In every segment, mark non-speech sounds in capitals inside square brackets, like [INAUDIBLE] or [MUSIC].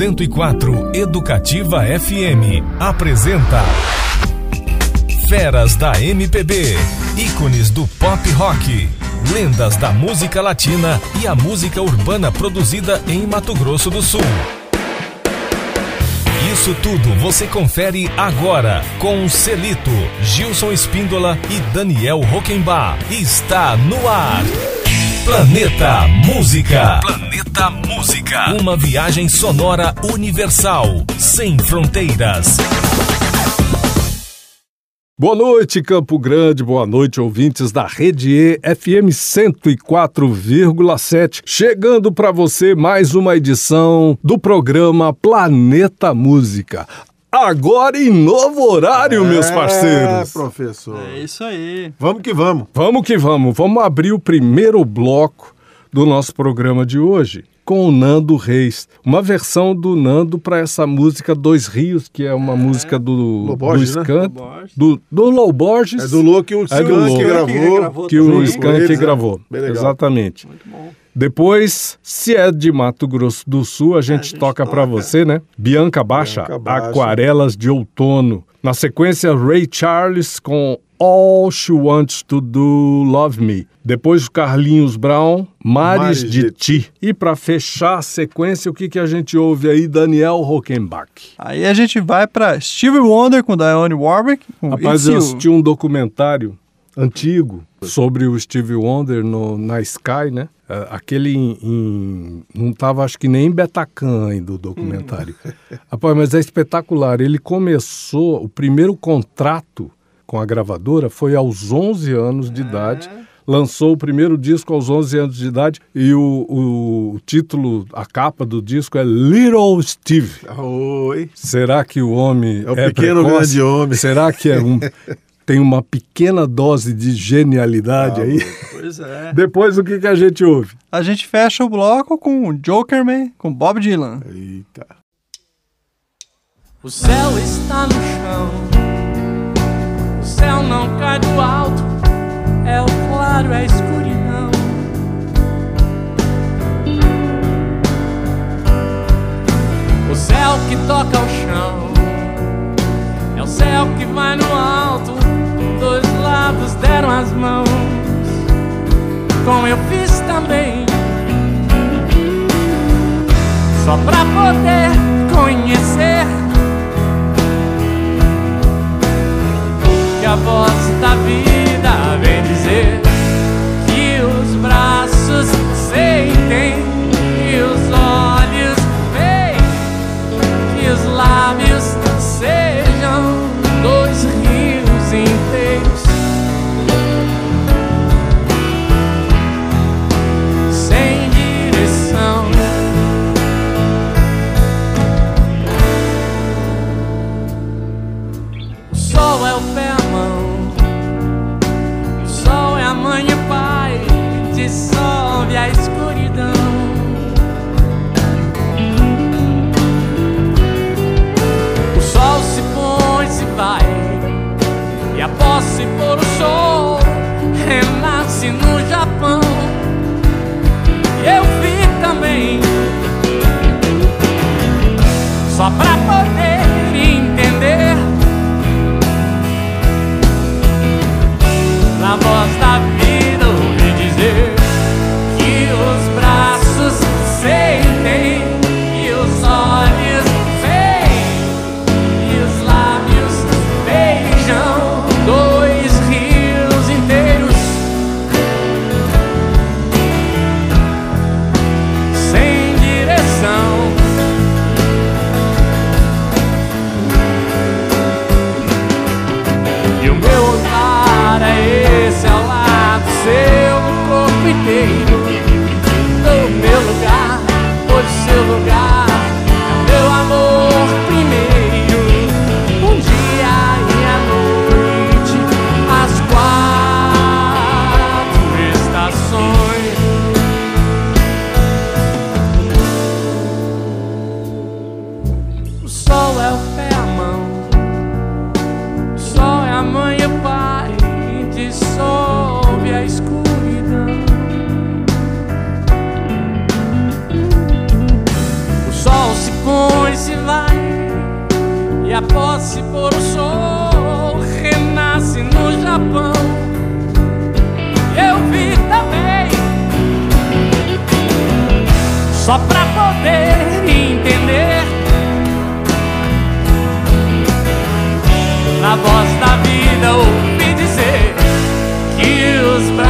104 Educativa FM apresenta Feras da MPB, ícones do pop rock, lendas da música latina e a música urbana produzida em Mato Grosso do Sul. Isso tudo você confere agora com Celito, Gilson Espíndola e Daniel Roquembar. Está no ar. Planeta Música. Planeta Música. Uma viagem sonora universal, sem fronteiras. Boa noite, Campo Grande. Boa noite, ouvintes da Rede E FM 104,7. Chegando para você mais uma edição do programa Planeta Música. Agora em novo horário, é, meus parceiros. professor. É isso aí. Vamos que vamos. Vamos que vamos. Vamos abrir o primeiro bloco do nosso programa de hoje com o Nando Reis. Uma versão do Nando para essa música Dois Rios, que é uma é. música do, Borges, do Skank. Né? Do, do Low Borges. É do Low que o Skank é gravou. Que o Skank gravou. Exatamente. Muito bom. Depois, se é de Mato Grosso do Sul, a gente, a gente toca, toca. para você, né? Bianca Baixa, Bianca Baixa, Aquarelas de Outono. Na sequência, Ray Charles com All She Wants to Do Love Me. Depois o Carlinhos Brown, Mares, Mares de, de, Ti. E para fechar a sequência, o que, que a gente ouve aí? Daniel Rockenbach. Aí a gente vai para Stevie Wonder com Dionne Warwick. Com Rapaz, eu assisti um documentário antigo sobre o Stevie Wonder no, na Sky, né? É, aquele em, em, não estava acho que nem em Betacan ainda o documentário. Rapaz, mas é espetacular. Ele começou, o primeiro contrato com a gravadora foi aos 11 anos de é. idade. Lançou o primeiro disco aos 11 anos de idade e o, o, o título, a capa do disco é Little Steve. Oi. Será que o homem é o é pequeno precoce? grande homem? Será que é um [LAUGHS] tem uma pequena dose de genialidade ah, aí. Pois é. [LAUGHS] Depois o que, que a gente ouve? A gente fecha o bloco com Jokerman, com Bob Dylan. Eita. O céu está no chão, o céu não cai do alto, é o claro, é a escuridão. O céu que toca o chão, é o céu que vai no alto lados deram as mãos, como eu fiz também, só pra poder conhecer que a voz da vida vem dizer que os braços sentem, que os olhos que os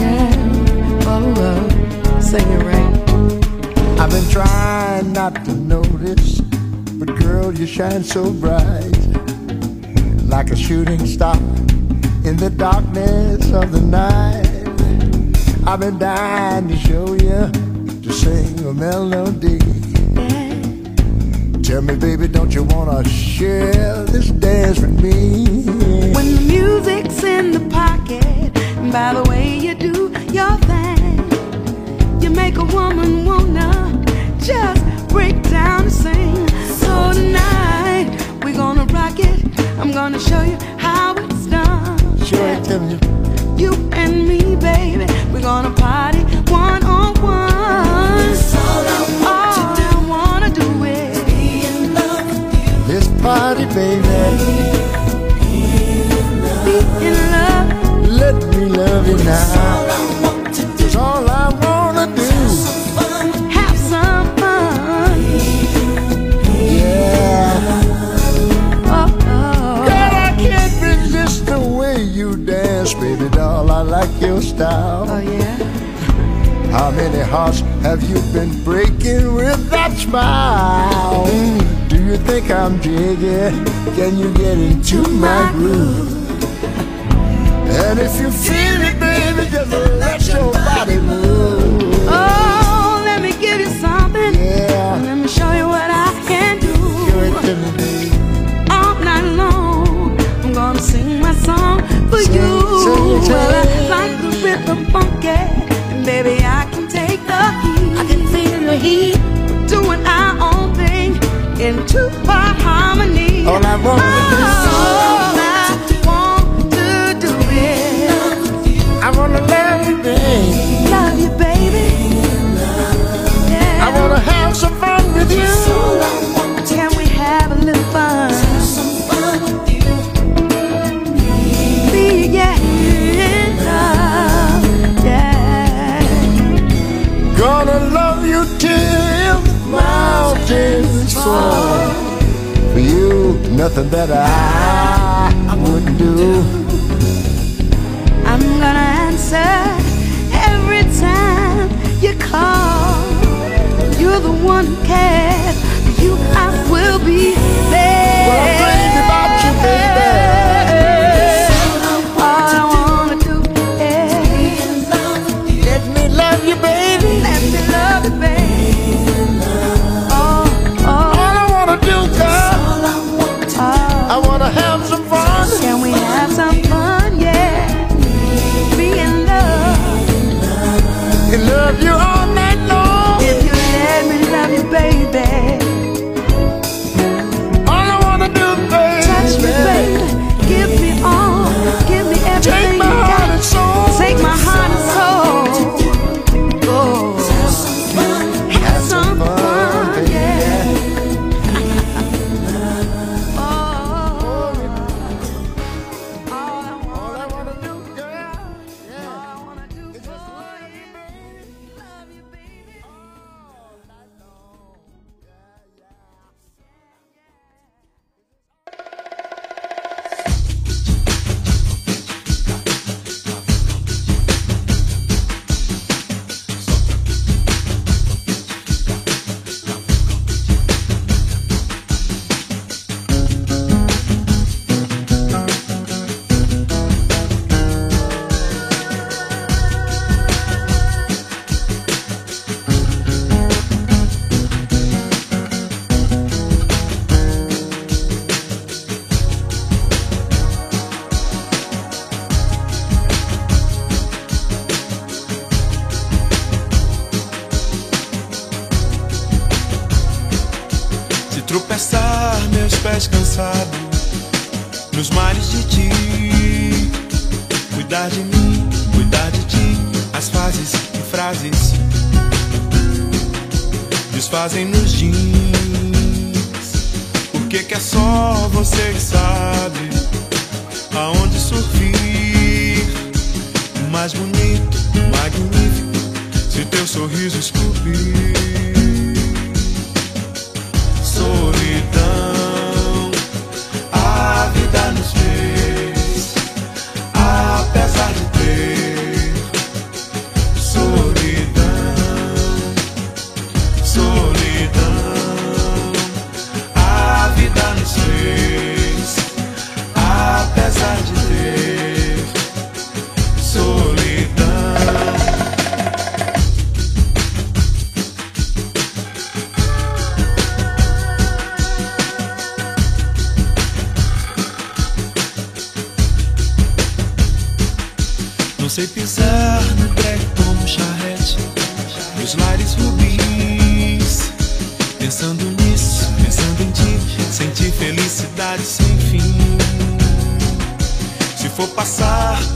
Yeah. Oh, oh. Sing it right. I've been trying not to notice, but girl, you shine so bright. Like a shooting star in the darkness of the night. I've been dying to show you, to sing a melody. Tell me, baby, don't you wanna share this dance with me? When the music's in the pocket, by the way you do your thing, you make a woman wanna just break down and sing. So tonight we're gonna rock it. I'm gonna show you how it's done. Sure, I tell me. You and me, baby, we're gonna party one on one. All I wanna do is be in love with you. This party, baby. Be in love. Me love you now. That's all I wanna do. Have some fun. Yeah. Oh, oh. Girl, I can't resist the way you dance, baby doll. I like your style. Oh, yeah. How many hearts have you been breaking with that smile? Do you think I'm jiggy? Can you get into my groove? And if you feel it, baby, just let your body move. Oh, let me give you something. Yeah. Let me show you what I can do. Give it to me, baby. All night long, I'm gonna sing my song for Sing, you. sing, sing. Well, I like the rhythm funky, and baby, I can take the heat. I can feel the heat. Doing our own thing in two-part harmony. All I want to do. Oh. Some fun with you. Can we have a little fun? Be in love, yeah. Gonna love you till the mountains fall. For you, nothing that I, I wouldn't do. The one who cares. For you, I will be there.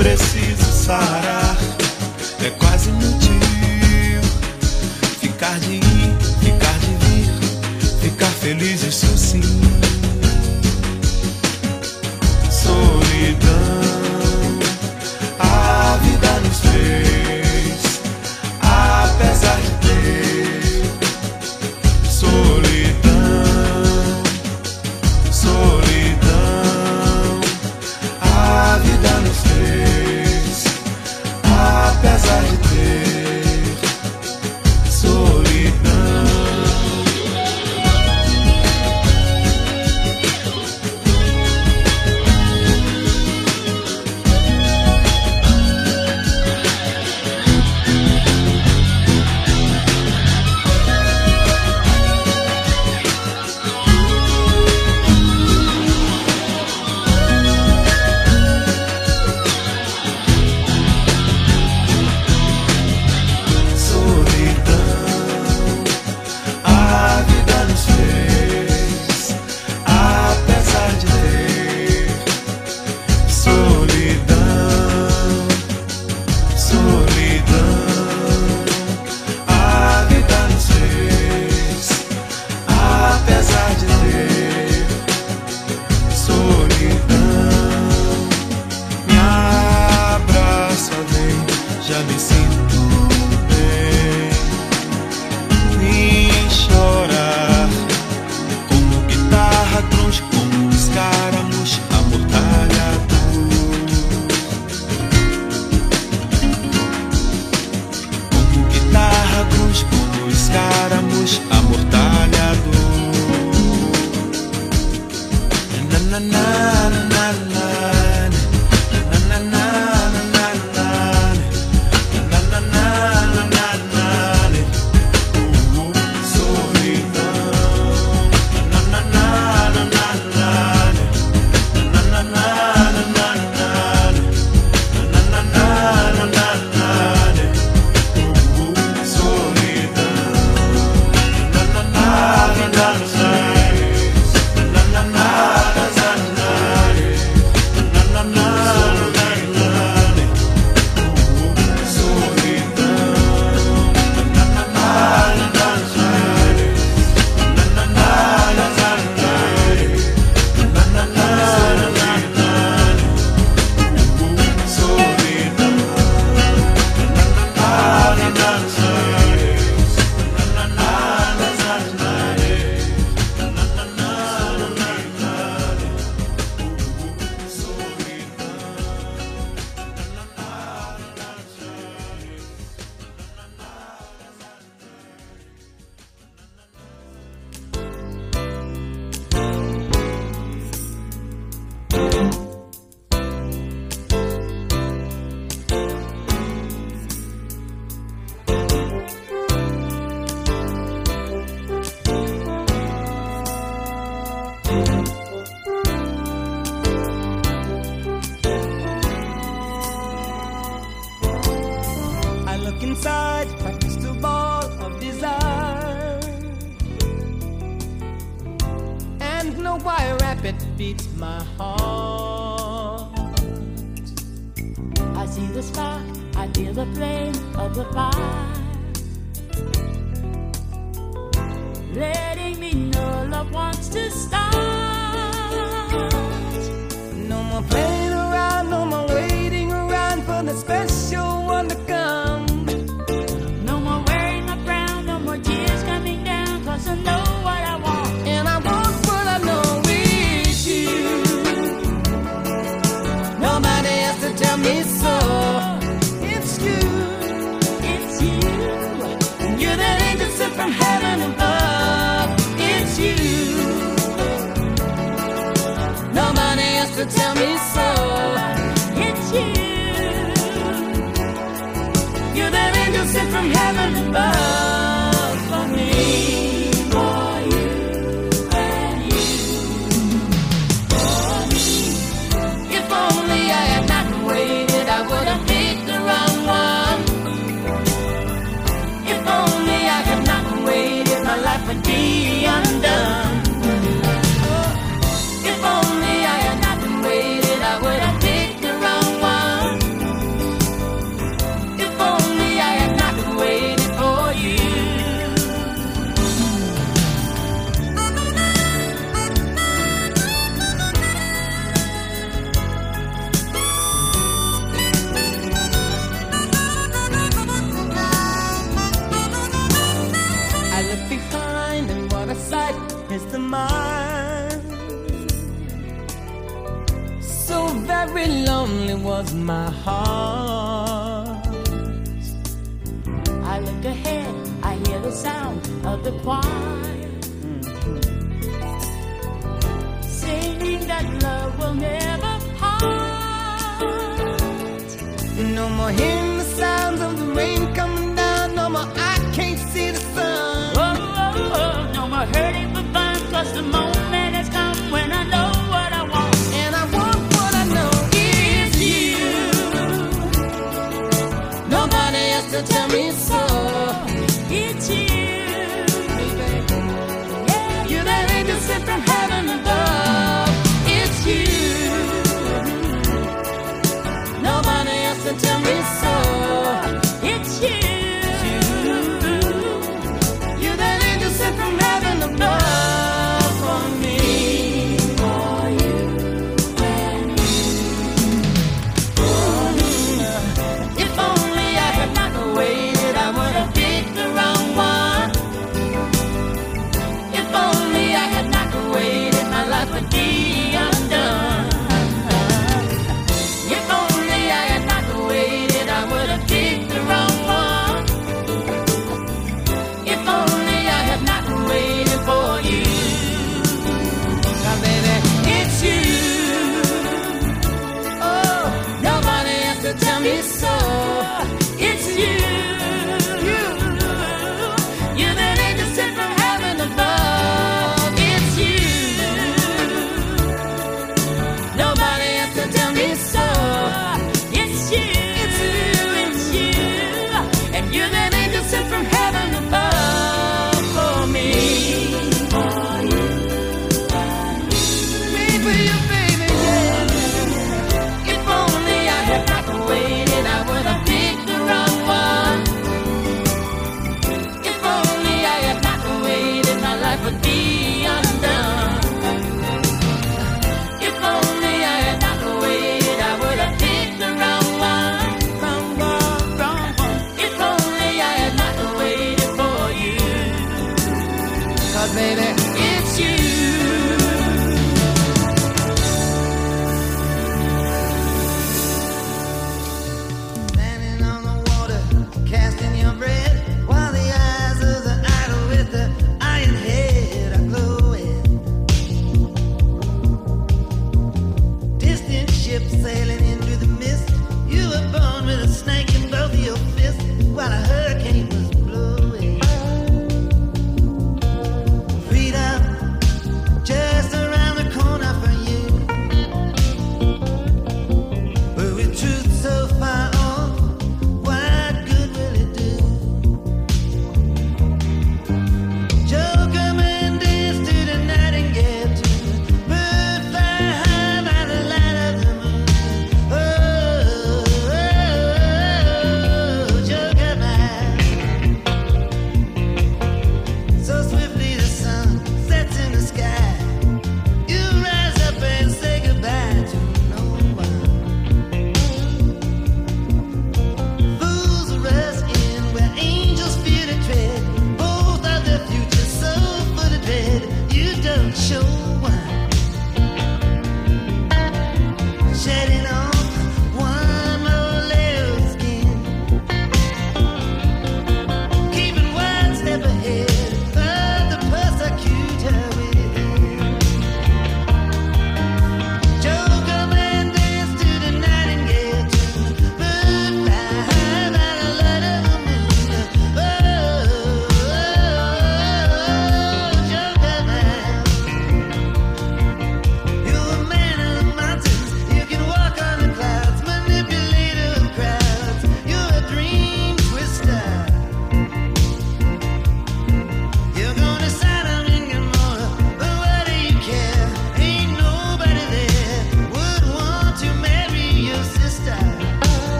Preciso sarar very lonely was my heart. I look ahead, I hear the sound of the choir. Singing that love will never part. No more hearing the sounds of the rain coming down. No more I can't see the sun. Oh, oh, oh, no more hurting for fun, cause the moment Baby.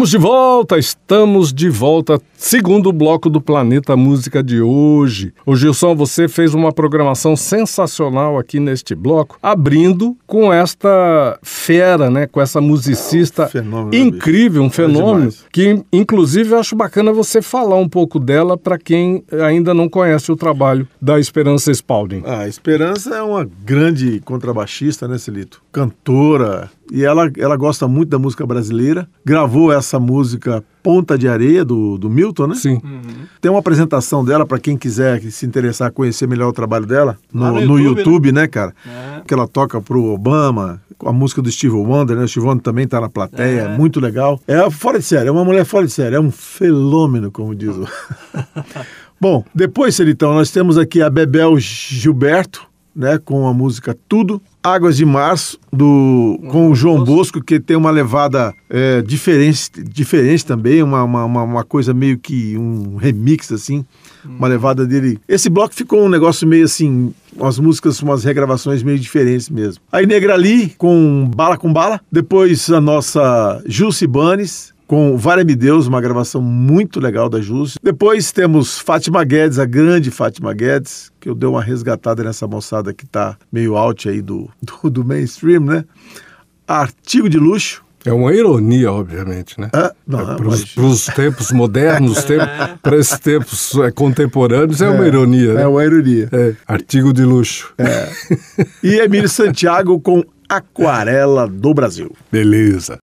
Estamos de volta, estamos de volta. Segundo bloco do Planeta Música de hoje. Ô Gilson, você fez uma programação sensacional aqui neste bloco, abrindo com esta fera, né? Com essa musicista Fenômeno, incrível, um fenômeno. demais. Que, inclusive, eu acho bacana você falar um pouco dela para quem ainda não conhece o trabalho da Esperança Spalding. A Esperança é uma grande contrabaixista, né, Celito? Cantora. E ela, ela gosta muito da música brasileira. Gravou essa música Ponta de Areia, do, do Milton, né? Sim. Tem uma apresentação dela para quem quiser se interessar, conhecer melhor o trabalho dela, no, Lá no no YouTube, YouTube, né, cara? É. Que ela toca pro Obama, com a música do Steve Wonder, né? O Steve Wonder também tá na plateia, É. muito legal. É fora de série, é uma mulher fora de série, é um fenômeno, como diz o. [LAUGHS] Bom, depois, Celitão, nós temos aqui a Bebel Gilberto, né, com a música Tudo. Águas de Março, do, com o João Bosco, que tem uma levada é, diferente, diferente também, uma, uma, uma- coisa meio que um remix, assim, uma levada dele. Esse bloco ficou um negócio meio assim, umas músicas, umas regravações meio diferentes mesmo. Aí Negra Lee, com Bala com Bala. Depois a nossa Jussi Banes, com Vale-me Deus, uma gravação muito legal da Jus. Depois temos Fátima Guedes, a grande Fátima Guedes, que eu dei uma resgatada nessa moçada que tá meio out aí do, [LAUGHS] do, do mainstream, né? Artigo de luxo. É uma ironia, obviamente, né? Ah, não, para mas- os tempos [LAUGHS] modernos, para esses tempos é, contemporâneos, é, uma ironia, né? É uma ironia. É, artigo de luxo. [LAUGHS] E Emílio Santiago com Aquarela do Brasil. Beleza.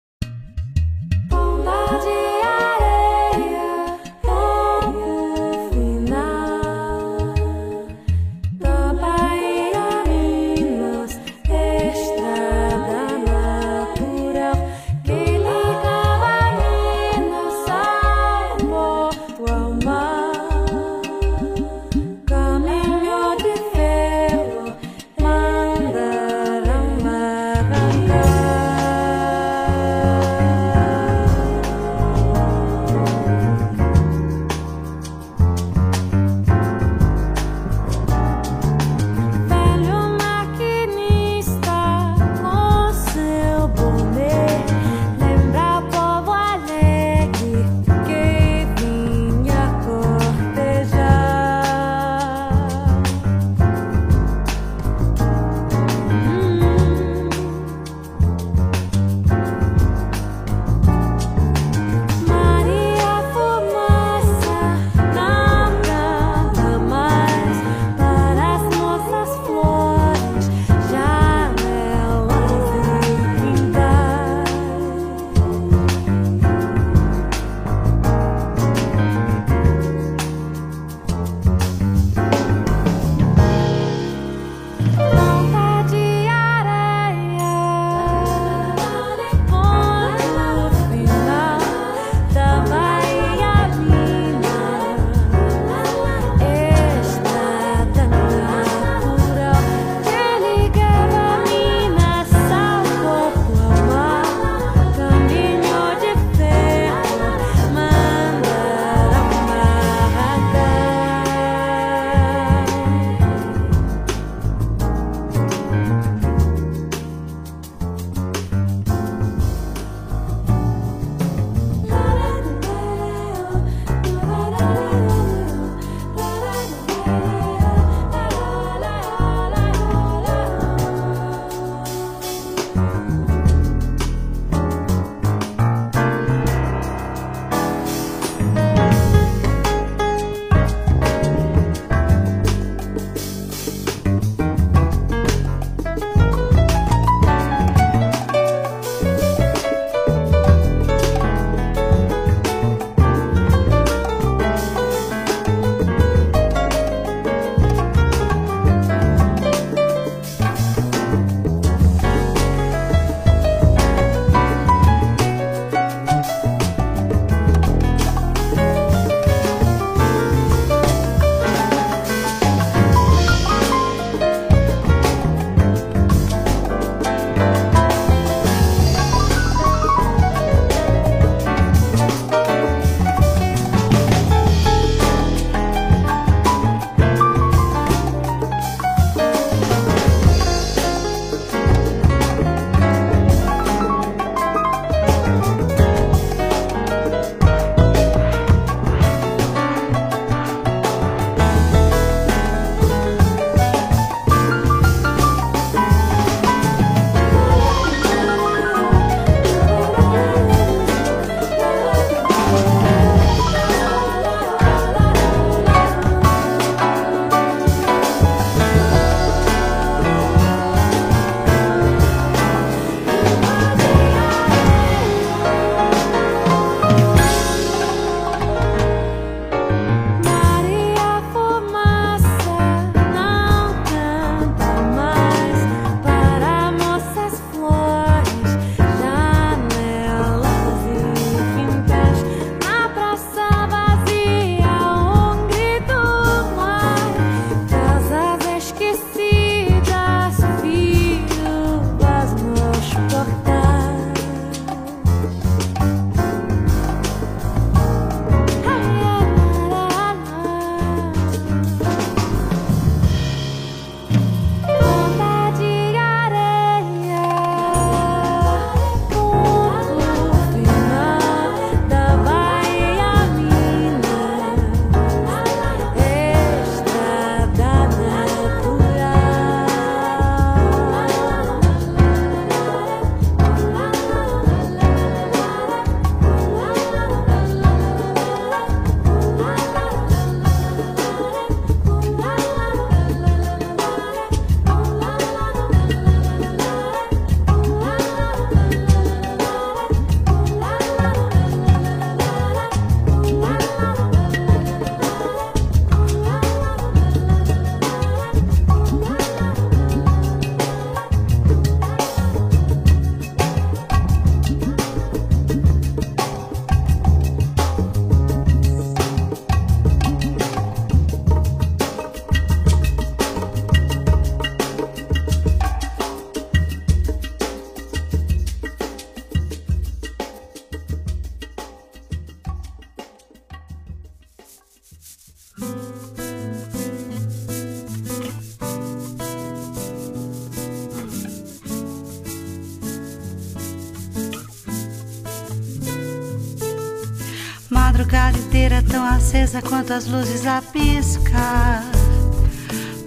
Acesa quanto as luzes a piscar.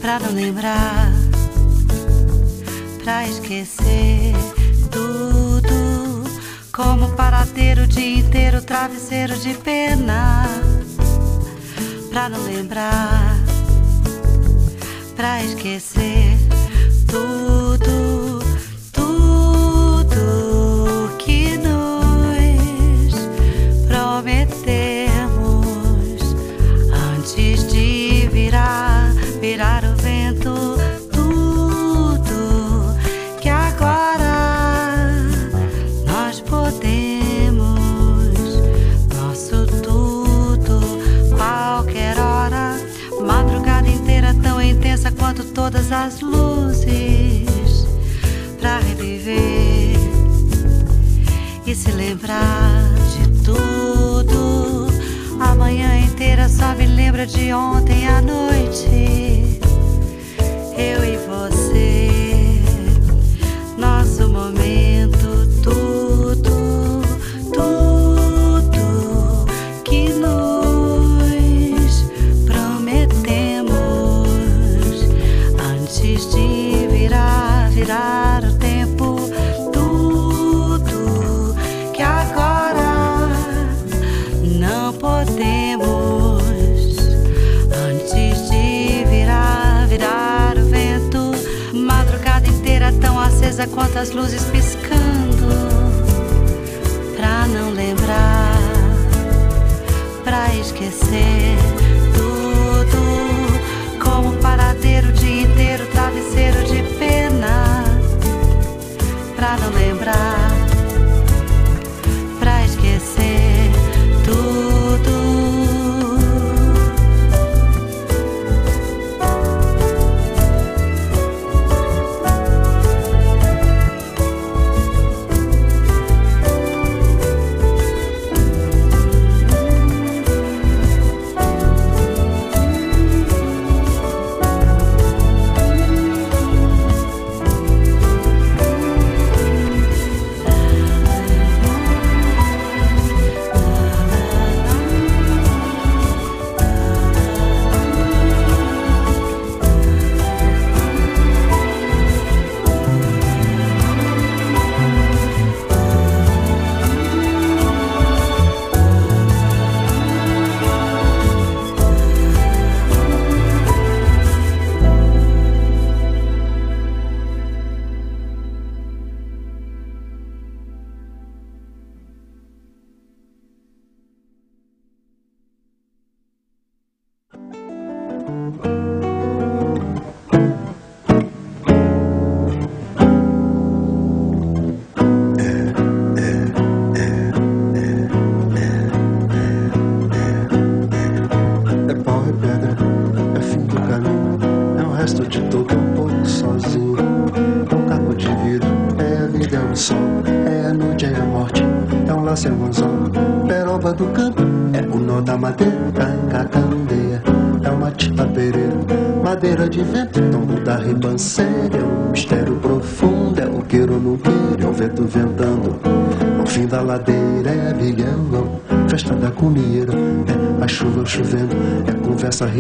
Pra não lembrar, pra esquecer tudo. Como paradeiro o dia inteiro, travesseiro de pena. Pra não lembrar, pra esquecer tudo,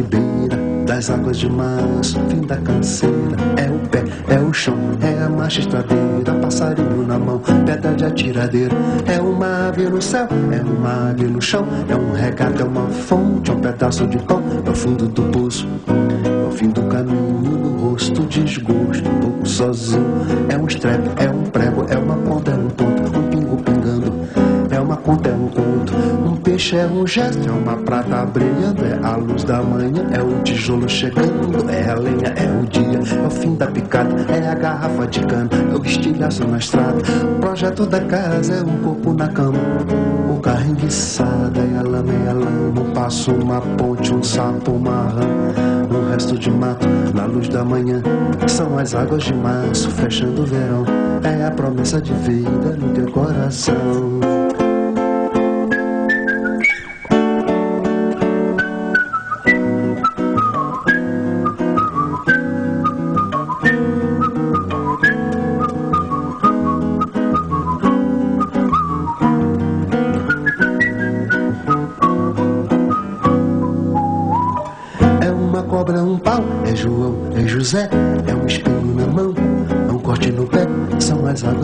ribeira das águas de março, fim da canseira, é o pé, é o chão, é a marcha estradeira, passarinho na mão, pedra de atiradeira, é uma ave no céu, é uma ave no chão, é um regato, é uma fonte, é um pedaço de pão, é o fundo do poço, é o fim do caminho no rosto, desgosto, pouco sozinho, é um estrepe, é um prego, é uma ponta, é um ponto, peixe é um gesto, é uma prata brilhando, é a luz da manhã, é o tijolo chegando, é a lenha, é o dia, é o fim da picada, é a garrafa de cana, é o estilhaço na estrada, o projeto da casa é um corpo na cama, o carro enguiçado, é a lama, é a lama, um passo, uma ponte, um sapo, uma rã, um resto de mato, na luz da manhã, são as águas de março, fechando o verão, é a promessa de vida no teu coração.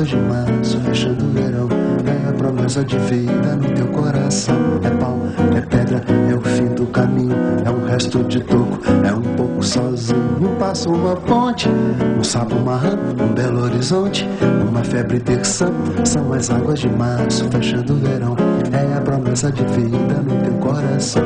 de março, fechando o verão. É a promessa de vida no teu coração. É pau, é pedra, é o fim do caminho, é um resto de toco, é um pouco sozinho. Um passo, uma ponte, um sapo uma rã um belo horizonte, uma febre terçã. São as águas de março, fechando o verão. É a promessa de vida no teu coração.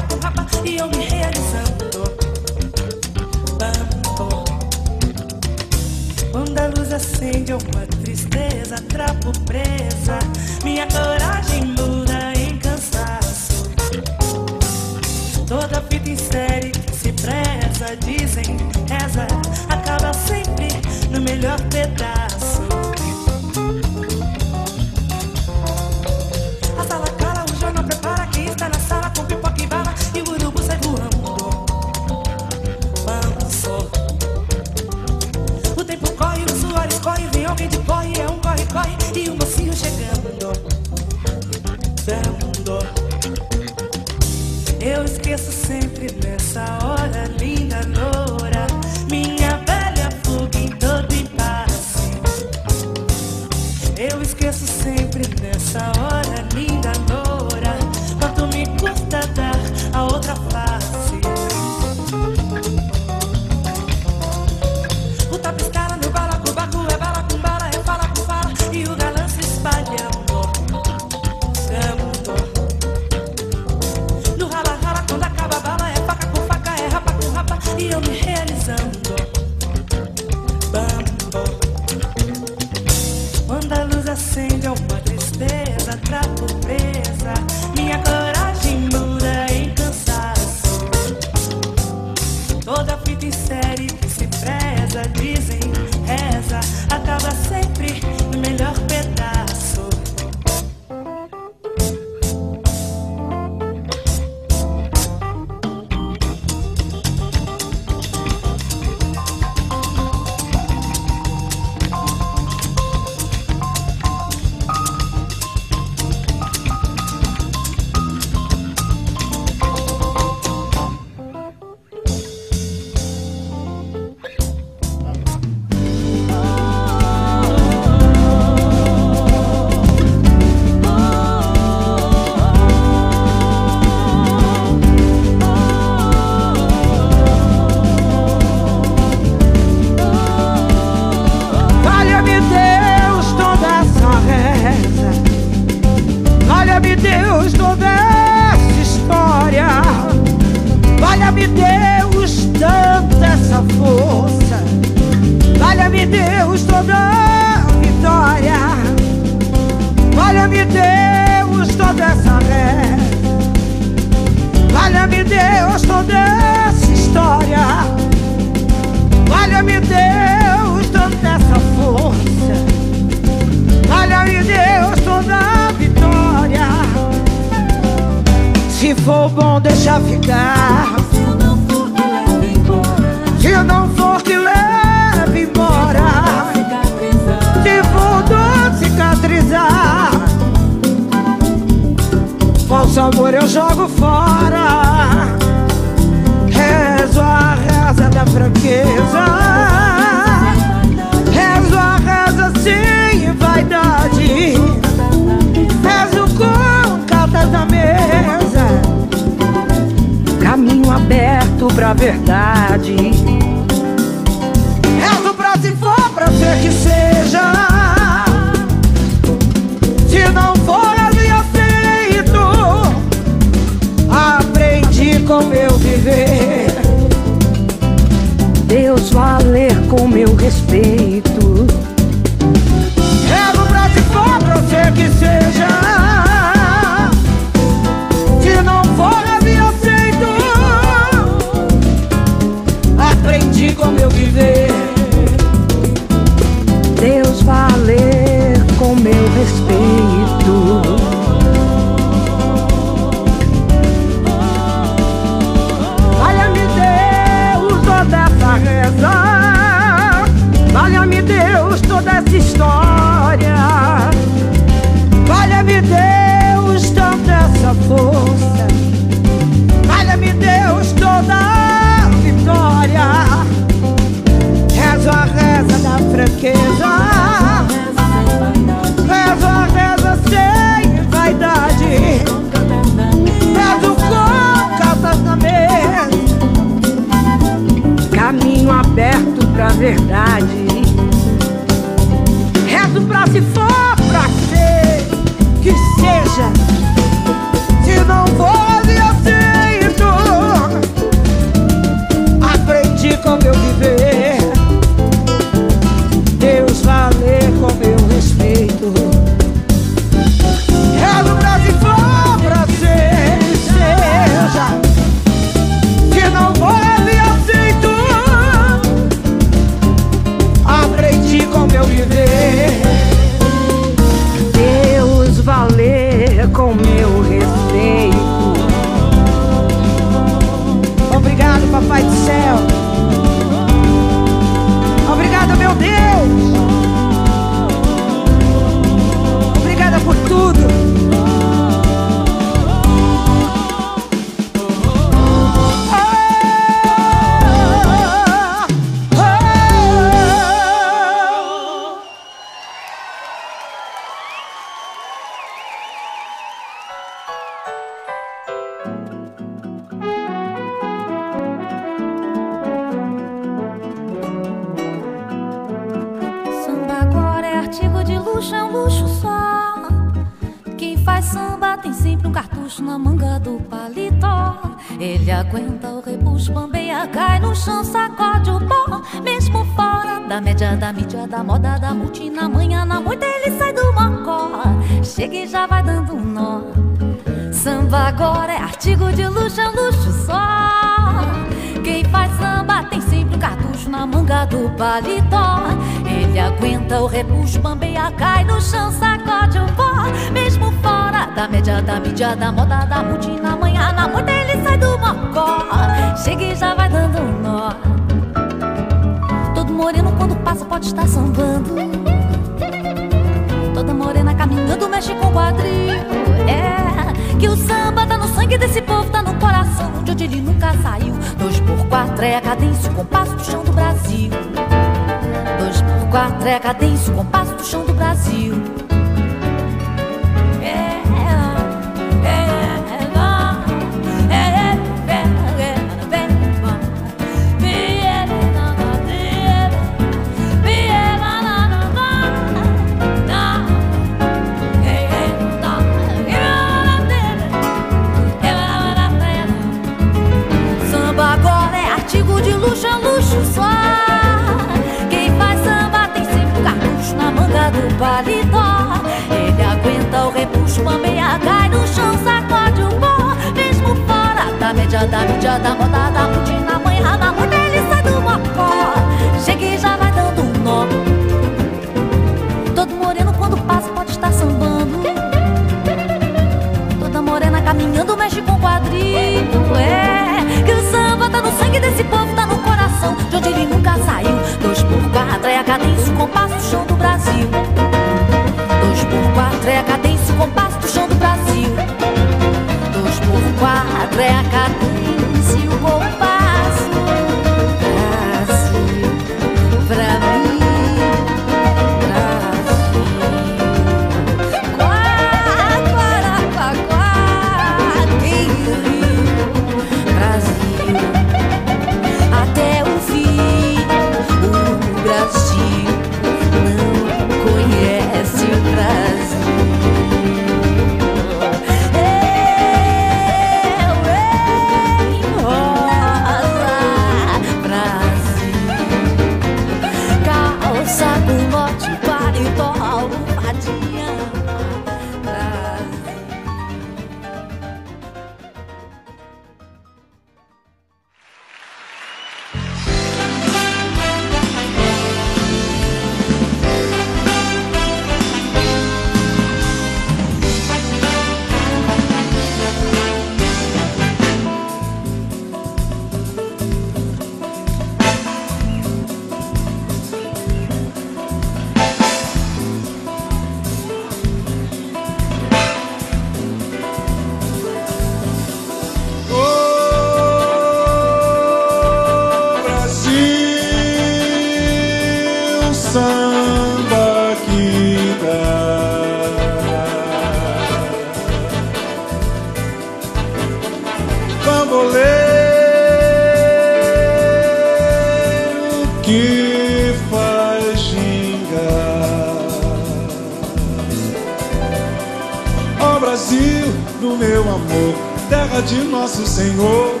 Do meu amor, terra de nosso Senhor,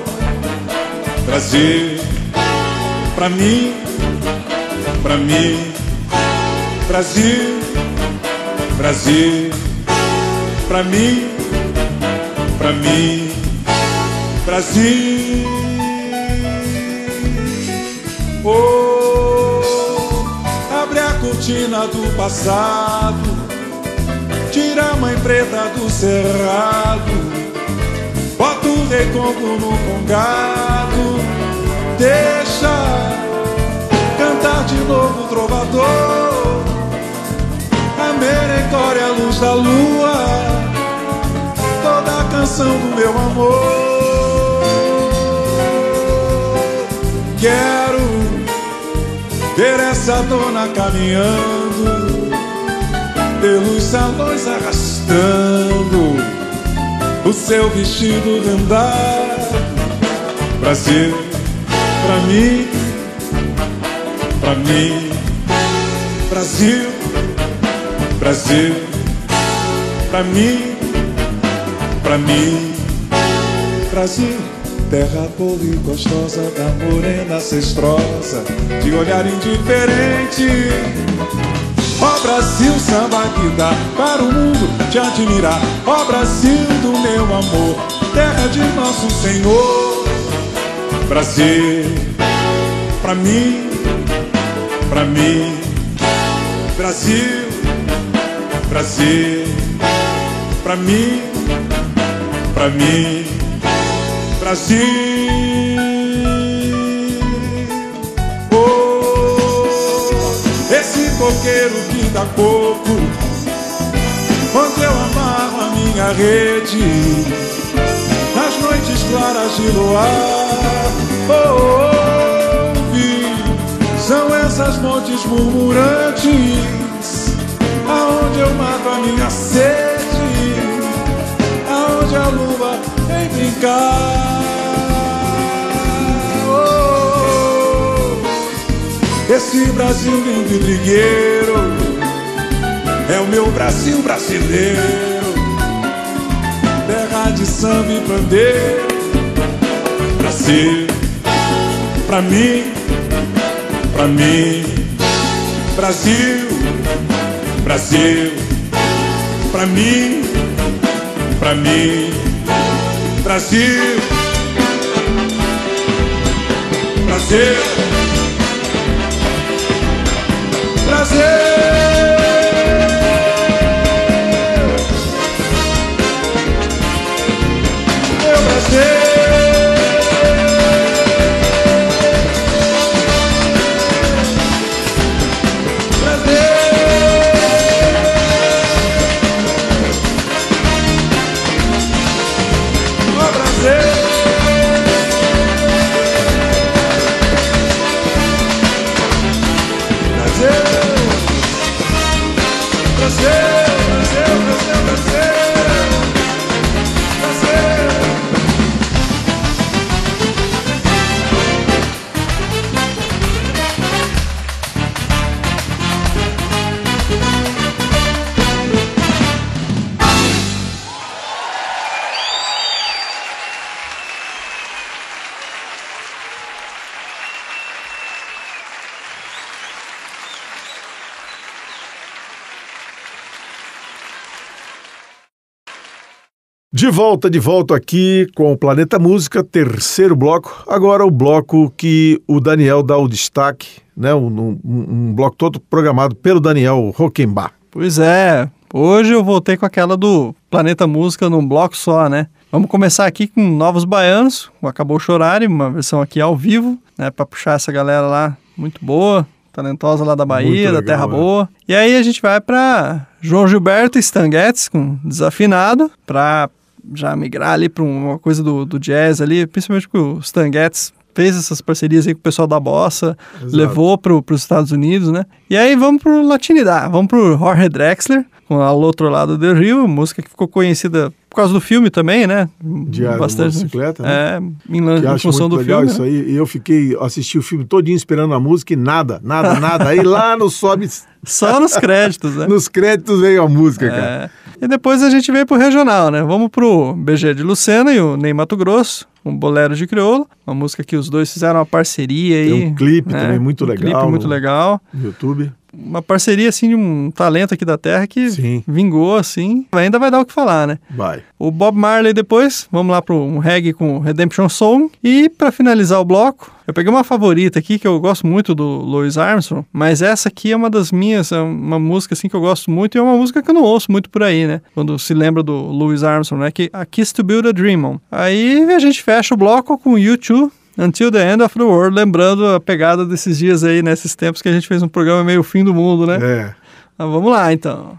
Brasil pra mim, pra mim, Brasil, Brasil, pra mim, pra mim, Brasil. Oh, abre a cortina do passado, mãe preta do cerrado, bota o rei Congo no congado. Deixa cantar de novo o trovador. A merencória, a luz da lua. Toda a canção do meu amor. Quero ver essa dona caminhando Pelos salões O seu vestido rendado Brasil, pra mim, pra mim, Brasil, Brasil, pra mim, pra mim, Brasil, terra boa e gostosa da morena cestrosa, de olhar indiferente. Ó Brasil, samba que dá para o mundo te admirar. Ó Brasil do meu amor, terra de nosso Senhor. Brasil, pra mim, pra mim, Brasil, Brasil, pra mim, pra mim, Brasil. Oh, esse coqueiro que dá coco, minha rede, nas noites claras de luar. Oh, ouve, são essas montes murmurantes, aonde eu mato a minha sede, aonde a lua vem brincar. Oh, esse Brasil lindo e brigueiro é o meu Brasil brasileiro, samba e bandeira, Pra ser, pra mim, pra mim. Brasil, Brasil. Pra mim, pra mim. Brasil. Brasil. De volta, de volta aqui com o Planeta Música, terceiro bloco. Agora o bloco que o Daniel dá o destaque, né? Um, um- um bloco todo programado pelo Daniel Rockenbach. Pois é, hoje eu voltei com aquela do Planeta Música num bloco só, né? Vamos começar aqui com Novos Baianos, com Acabou Chorar, uma versão aqui ao vivo, né? Pra puxar essa galera lá muito boa, talentosa lá da Bahia, Muito da legal, Terra é. Boa. E aí a gente vai pra João Gilberto e Stan Getz com Desafinado, pra já migrar ali pra uma coisa do, do jazz ali, principalmente porque o Stan Getz fez essas parcerias aí com o pessoal da Bossa, Exato. levou para os Estados Unidos, né? E aí vamos pro Latinidade, vamos pro Jorge Drexler, com Ao Outro Lado do Rio, música que ficou conhecida por causa do filme também, né? Diário da Motocicleta, né? É, em, Que em função do legal filme. isso né? aí. E eu fiquei, assisti o filme todinho esperando a música e nada, nada, nada. Aí lá no sobe. [LAUGHS] Só nos créditos, né? Nos créditos veio a música, cara. E depois a gente veio pro regional, né? Vamos pro BG de Lucena e o Ney Mato Grosso, um bolero de crioulo, uma música que os dois fizeram uma parceria aí. Tem um clipe né? também muito um legal clipe muito legal. No YouTube. Uma parceria, assim, de um talento aqui da terra que vingou, assim. Ainda vai dar o que falar, né? Vai. O Bob Marley depois, vamos lá para um reggae com Redemption Song. E para finalizar o bloco, eu peguei uma favorita aqui que eu gosto muito do Louis Armstrong, mas essa aqui é uma das minhas, é uma música assim que eu gosto muito e é uma música que eu não ouço muito por aí, né? Quando se lembra do Louis Armstrong, né? Que a Kiss to Build a Dream On. Aí a gente fecha o bloco com U2 Until the End of the World, lembrando a pegada desses dias aí, nesses tempos que a gente fez um programa meio fim do mundo, né? É. Mas vamos lá então.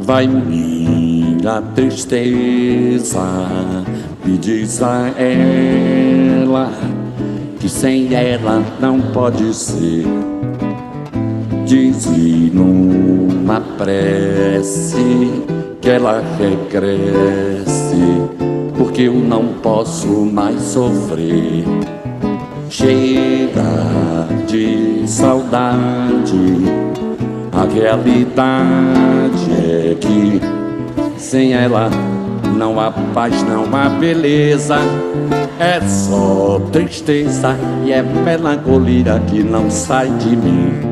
Vai minha tristeza, me diz a ela que sem ela não pode ser. Diz-lhe numa prece que ela regresse, porque eu não posso mais sofrer. Chega de saudade, a realidade é que sem ela não há paz, não há beleza. É só tristeza e é melancolia que não sai de mim.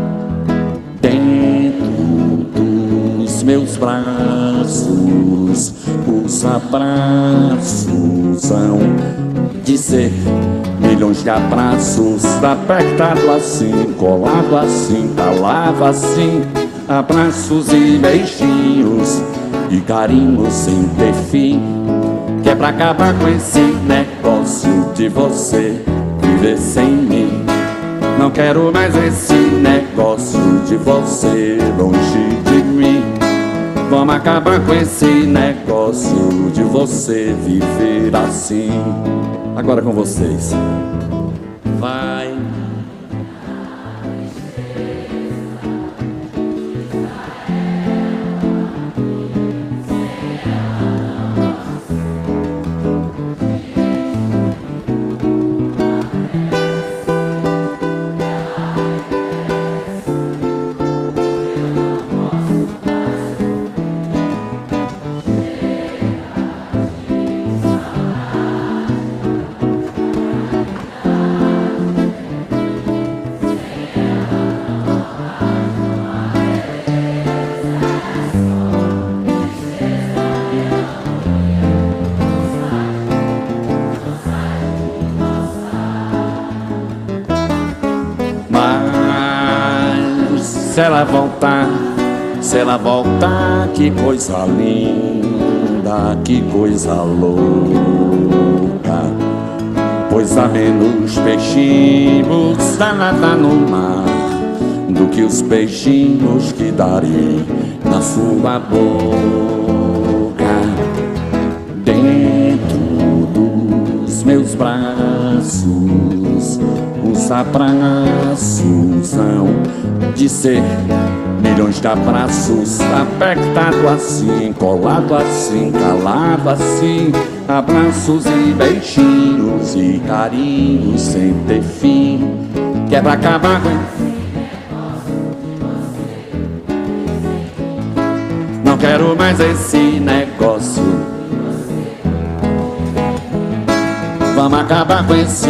Meus braços, os abraços são de ser milhões de abraços, apertado assim, colado assim, calado assim, abraços e beijinhos e carinho sem ter fim, que é pra acabar com esse negócio de você viver sem mim. Não quero mais esse negócio de você longe de mim. Vamos acabar com esse negócio de você viver assim. Agora com vocês. Vai. Ela voltar, que coisa linda, que coisa louca. Pois há menos peixinhos da nada no mar do que os beijinhos que darei na sua boca. Dentro dos meus braços, os abraços são de ser milhões de abraços, apertado assim, colado assim, calado assim, abraços e beijinhos e carinhos sem ter fim, que pra acabar com Não quero mais esse negócio. Vamos acabar com esse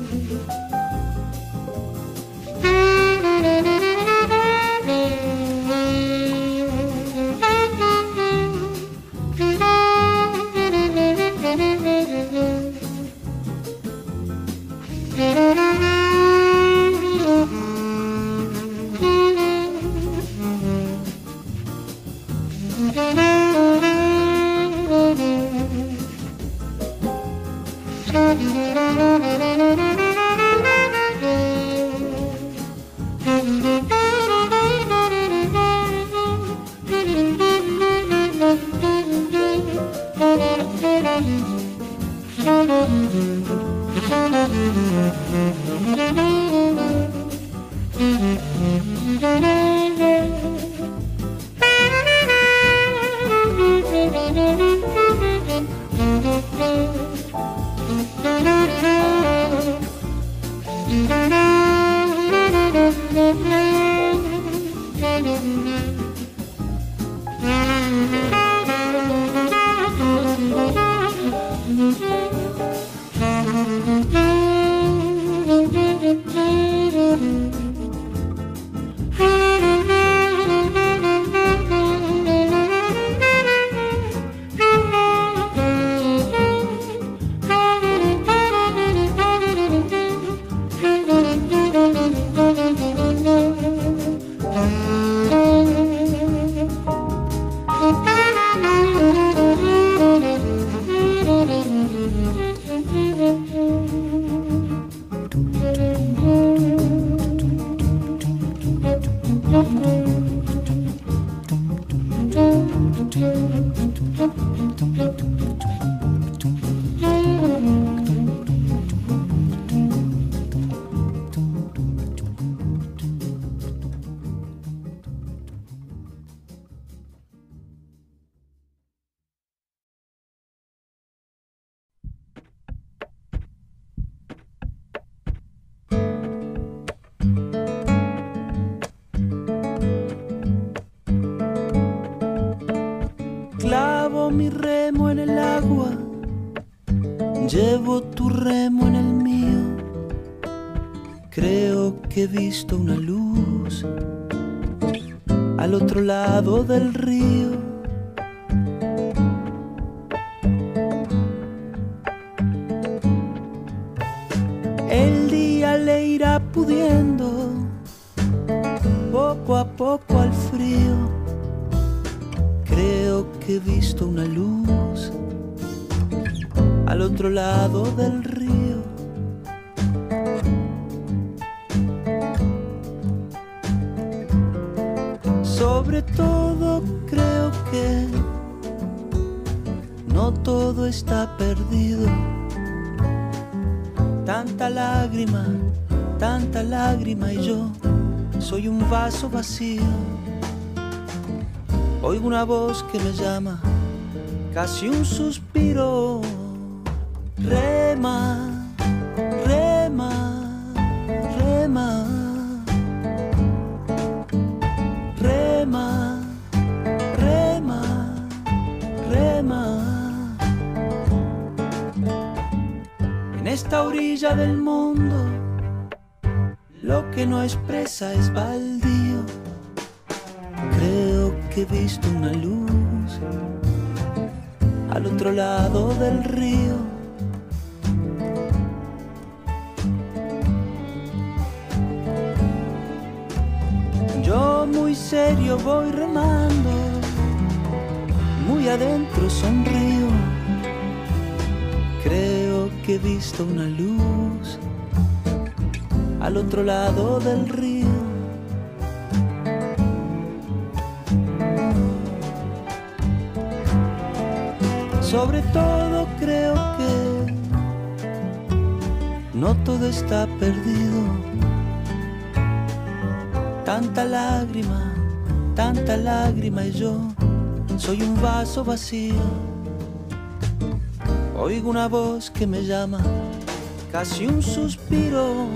Vacío. Oigo una voz que me llama, casi un suspiro.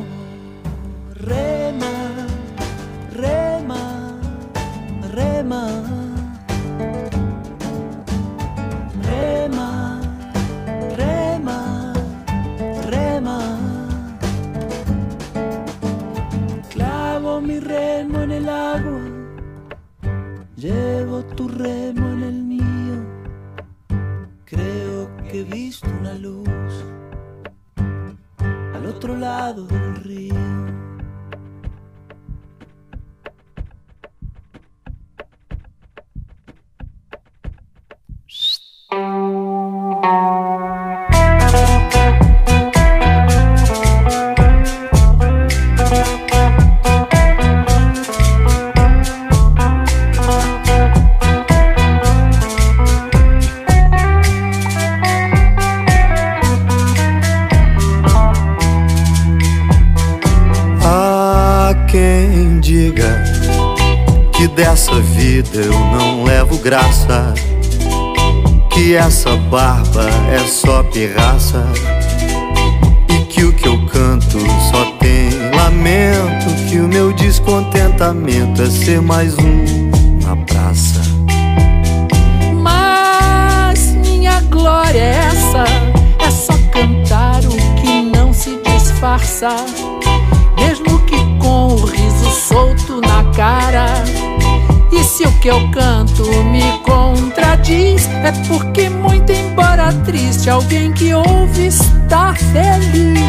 Otro lado del río. Não levo graça, que essa barba é só pirraça e que o que eu canto só tem lamento, que o meu descontentamento é ser mais um na praça. Mas minha glória é essa, é só cantar o que não se disfarça, que eu canto me contradiz, é porque, muito embora triste, alguém que ouve está feliz.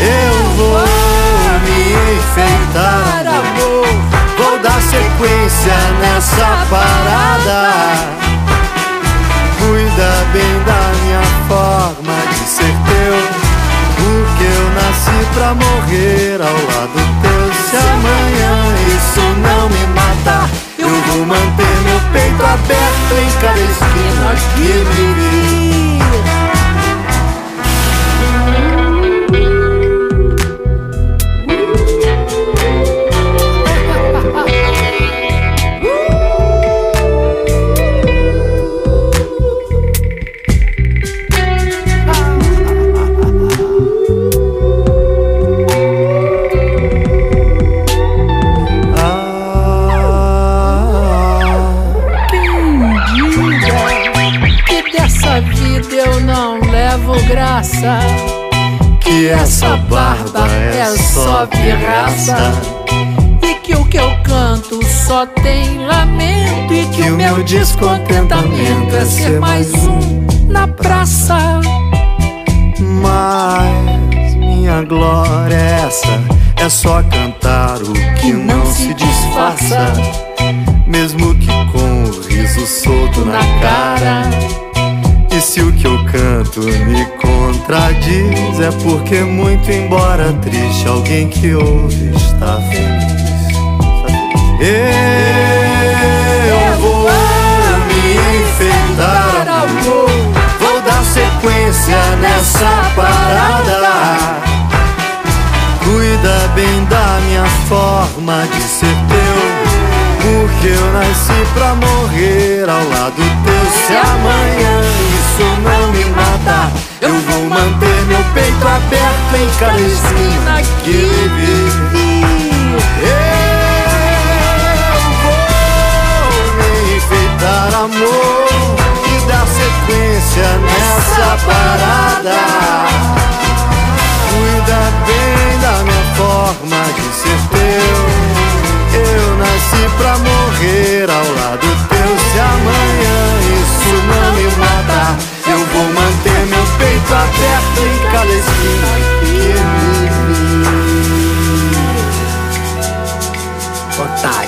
Eu vou me enfeitar, amor. Vou dar sequência nessa parada. Cuida bem da minha forma de ser teu. Eu nasci pra morrer ao lado teu. Se amanhã isso não me matar, eu vou manter meu peito aberto em cada esquina que me. Que essa barba é só pirraça. E que o que eu canto só tem lamento. E que o meu descontentamento é ser mais um na praça. Mas minha glória é essa, é só cantar o que não se disfarça, mesmo que com o riso solto na cara. Se o que eu canto me contradiz, é porque, muito embora triste, alguém que ouve está feliz. Eu vou me enfeitar, amor. Vou dar sequência nessa parada. Cuida bem da minha forma de ser. Porque eu nasci pra morrer ao lado teu. Se amanhã isso não me matar, eu vou manter meu peito aberto em cada esquina que vive. Eu vou me enfeitar, amor, e dar sequência nessa parada. Cuida bem da minha forma de ser teu. Eu nasci pra morrer ao lado teu. Se amanhã isso não me matar, eu vou manter meu peito aberto em cada esquina que vive. Otário.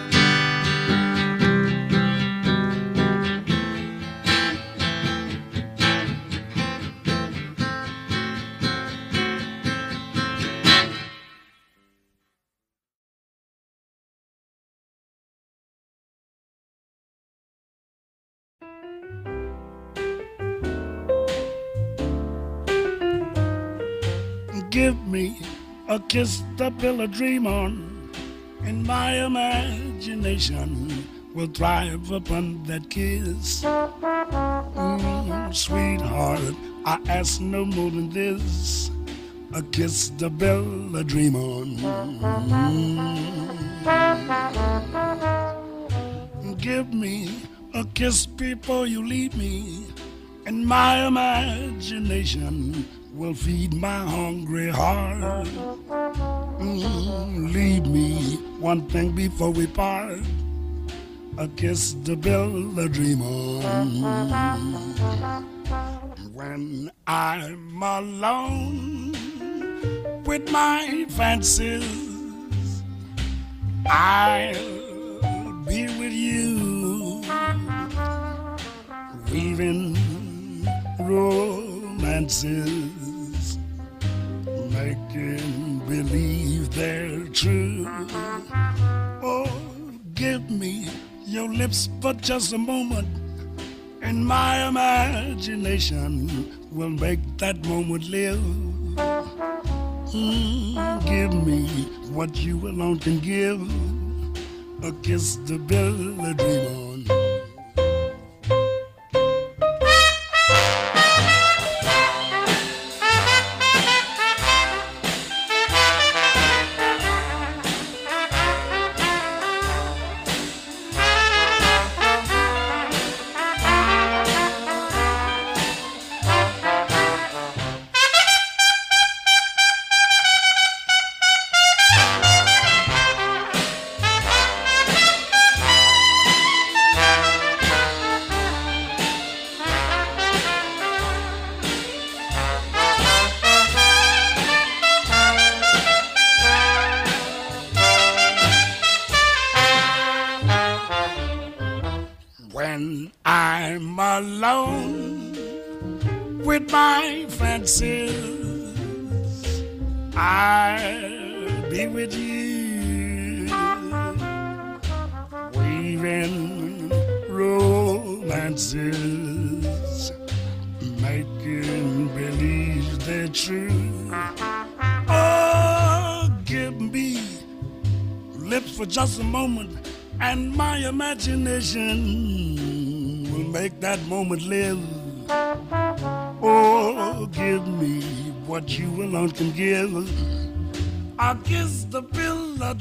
A kiss to build a dream on, and my imagination will thrive upon that kiss. Mm, sweetheart, I ask no more than this a kiss to build a dream on. Mm. Give me a kiss before you leave me, and my imagination will feed my hungry heart. Mm, leave me one thing before we part. A kiss to build a dream on. When I'm alone with my fancies, I'll be with you, weaving romances, making believe they're true. Oh, give me your lips for just a moment, and my imagination will make that moment live. Mm, give me what you alone can give, a kiss to build a dream on. Imagination will make that moment live. Oh, give me what you alone can give. I kiss the pill I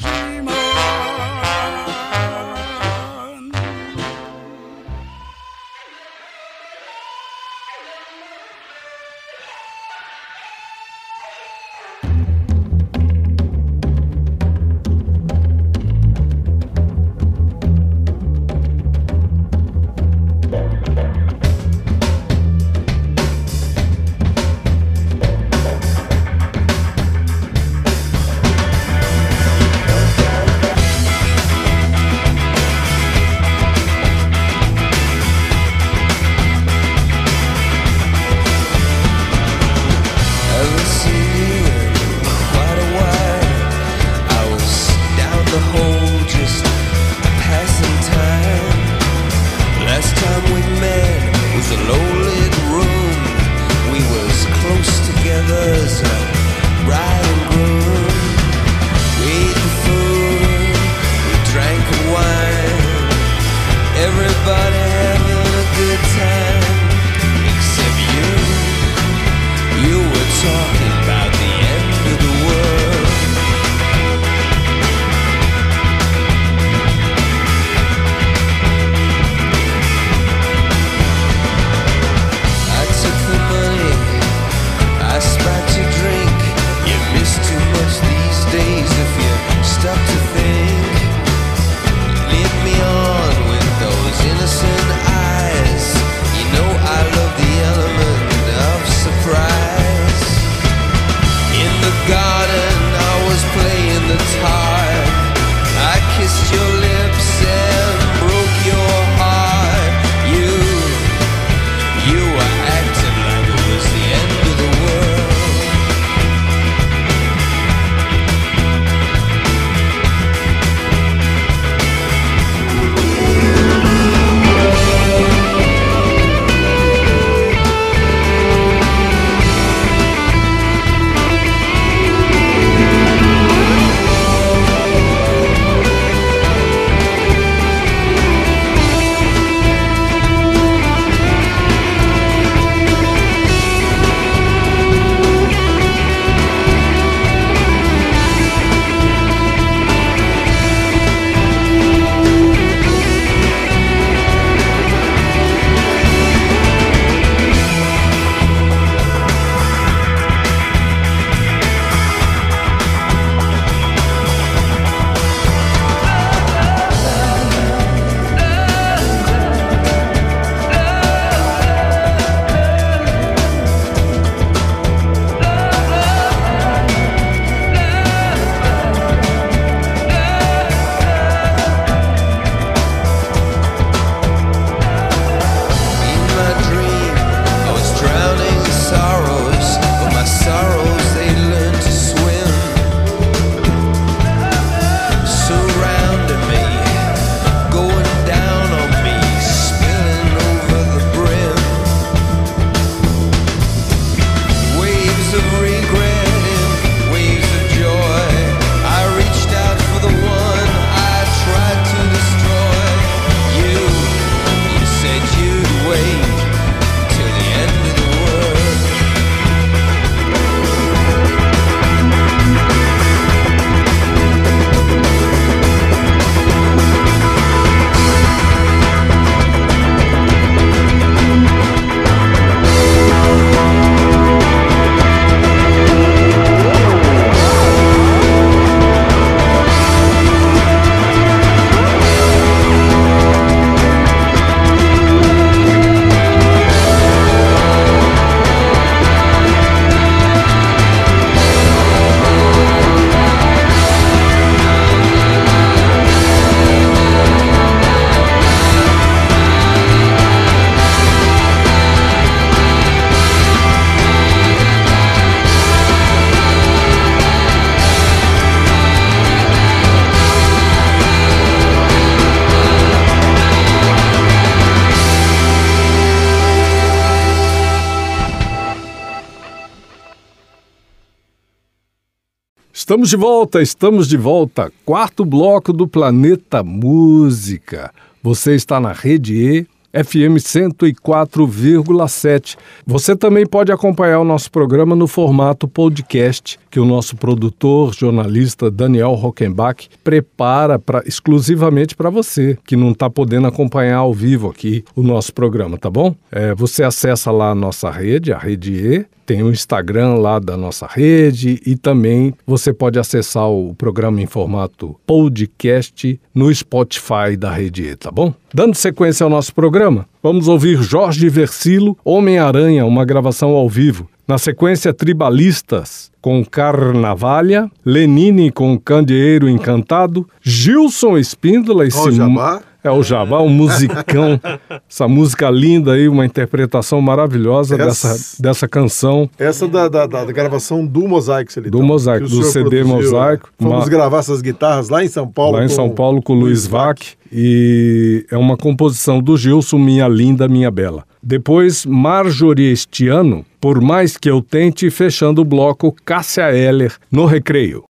Estamos de volta, estamos de volta. Quarto bloco do Planeta Música. Você está na Rede E, FM 104,7. Você também pode acompanhar o nosso programa no formato podcast, que o nosso produtor, jornalista Daniel Rockenbach prepara pra, exclusivamente para você, que não está podendo acompanhar ao vivo aqui o nosso programa, tá bom? É, você acessa lá a nossa rede, a Rede E, tem o Instagram lá da nossa rede e também você pode acessar o programa em formato podcast no Spotify da Rede E, tá bom? Dando sequência ao nosso programa, vamos ouvir Jorge Versilo, Homem-Aranha, uma gravação ao vivo. Na sequência, Tribalistas com Carnavalha, Lenine com Candeeiro Encantado, Gilson Espíndola e Ó o Jabá. É o Jabá, um musicão. [LAUGHS] Essa música linda aí, uma interpretação maravilhosa Essa- dessa, dessa canção Essa da, da, da- gravação do Mosaico, Celitão, do Mosaico, do CD produziu. Mosaico. Fomos uma- gravar essas guitarras lá em São Paulo. lá em São Paulo com o Luiz Vac. E é uma composição do Gilson, Minha Linda, Minha Bela. Depois, Marjorie este ano, Por Mais Que Eu Tente, fechando o bloco Cássia Eller, no Recreio.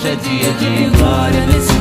Hoje é dia de glória nesse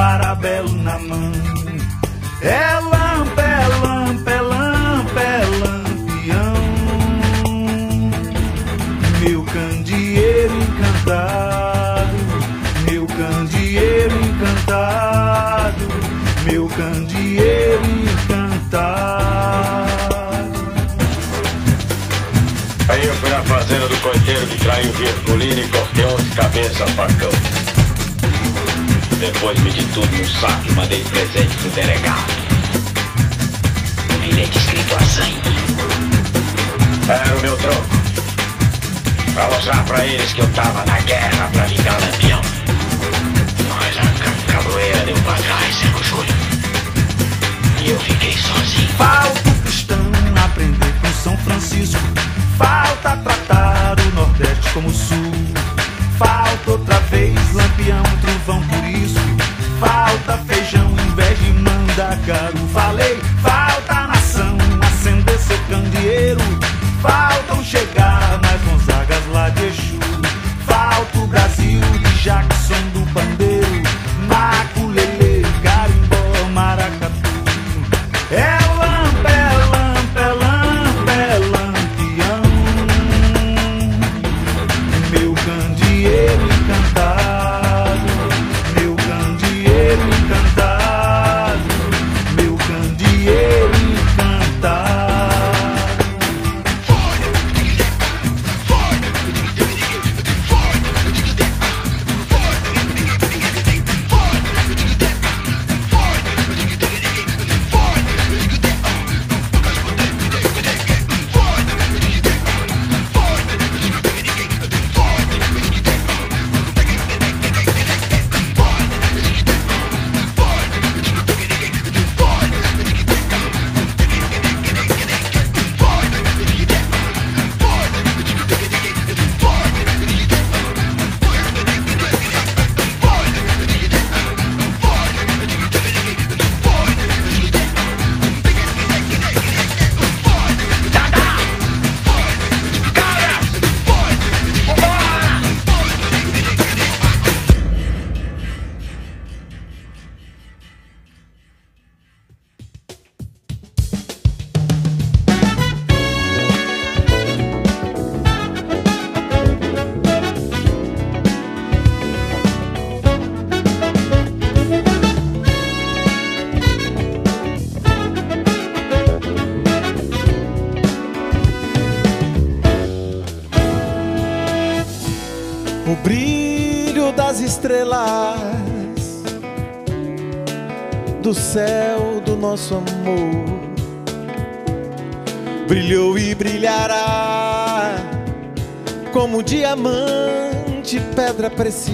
parabelo na mão. É lampa, é lampa, é é lampião Meu candeeiro encantado Meu candeeiro encantado Meu candeeiro encantado. Aí eu fui na fazenda do coiteiro que traiu Virgulino e cortei de cabeça a facão. Depois medi tudo no saco e mandei presente pro delegado. Um bilhete escrito a sangue. Era o meu troco. Pra mostrar pra eles que eu tava na guerra pra vingar Lampião. Mas a ca- cabroeira deu pra trás, Zé Júlio. E eu fiquei sozinho. Falta o cristão aprender com São Francisco. Falta tratar o Nordeste como o Sul. Falta outra vez lampião, trovão por isso. Falta feijão em vez de mandacaru. Falei, falta nação acender seu candeeiro. Faltam chegar mais Gonzagas lá de Exu. Falta o Brasil de Jackson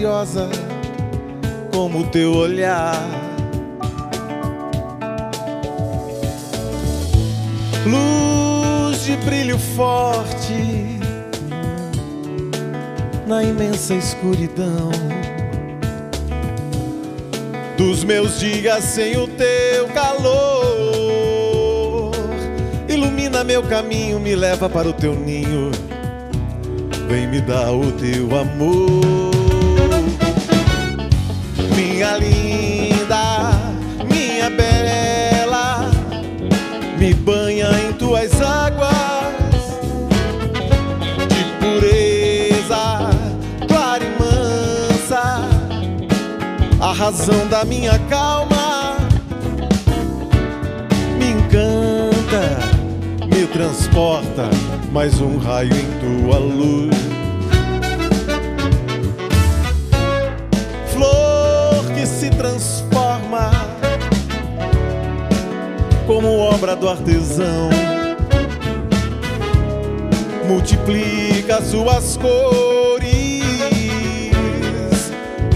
preciosa, como o teu olhar. Luz de brilho forte na imensa escuridão dos meus dias sem o teu calor. Ilumina meu caminho, me leva para o teu ninho. Vem me dar o teu amor, minha linda, minha bela, me banha em tuas águas de pureza, clara e mansa, a razão da minha calma me encanta, me transporta mais um raio em tua luz. Como obra do artesão. Multiplica suas cores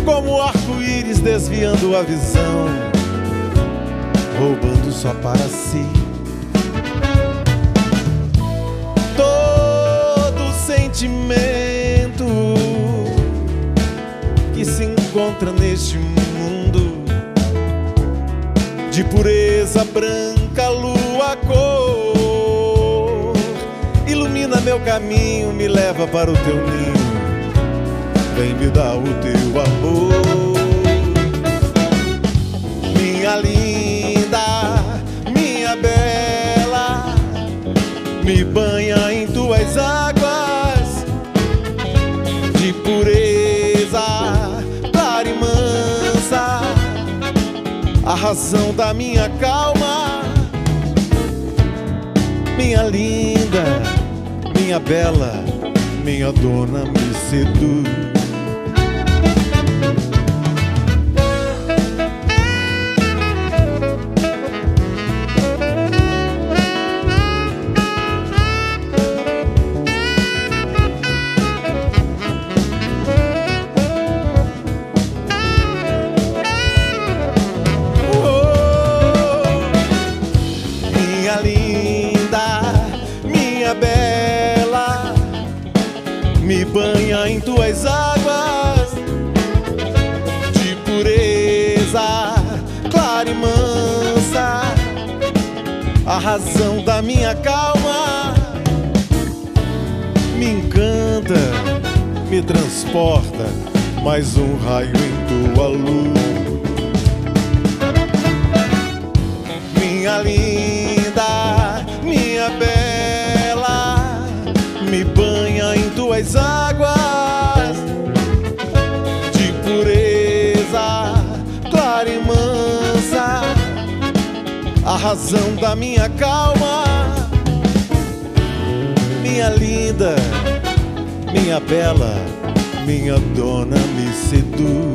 como arco-íris desviando a visão, roubando só para si. Todo sentimento que se encontra neste mundo de pureza branca, lua, cor, ilumina meu caminho, me leva para o teu ninho vem me dar o teu amor. Minha linda, minha bela, me banha em tuas águas de pureza, clara e mansa, a razão da minha calma. Minha linda, minha bela, minha dona me seduz. Mais um raio em tua luz. Minha linda, minha bela, me banha em tuas águas de pureza, clara e mansa, a razão da minha calma. Minha linda, minha bela, minha dona me seduz.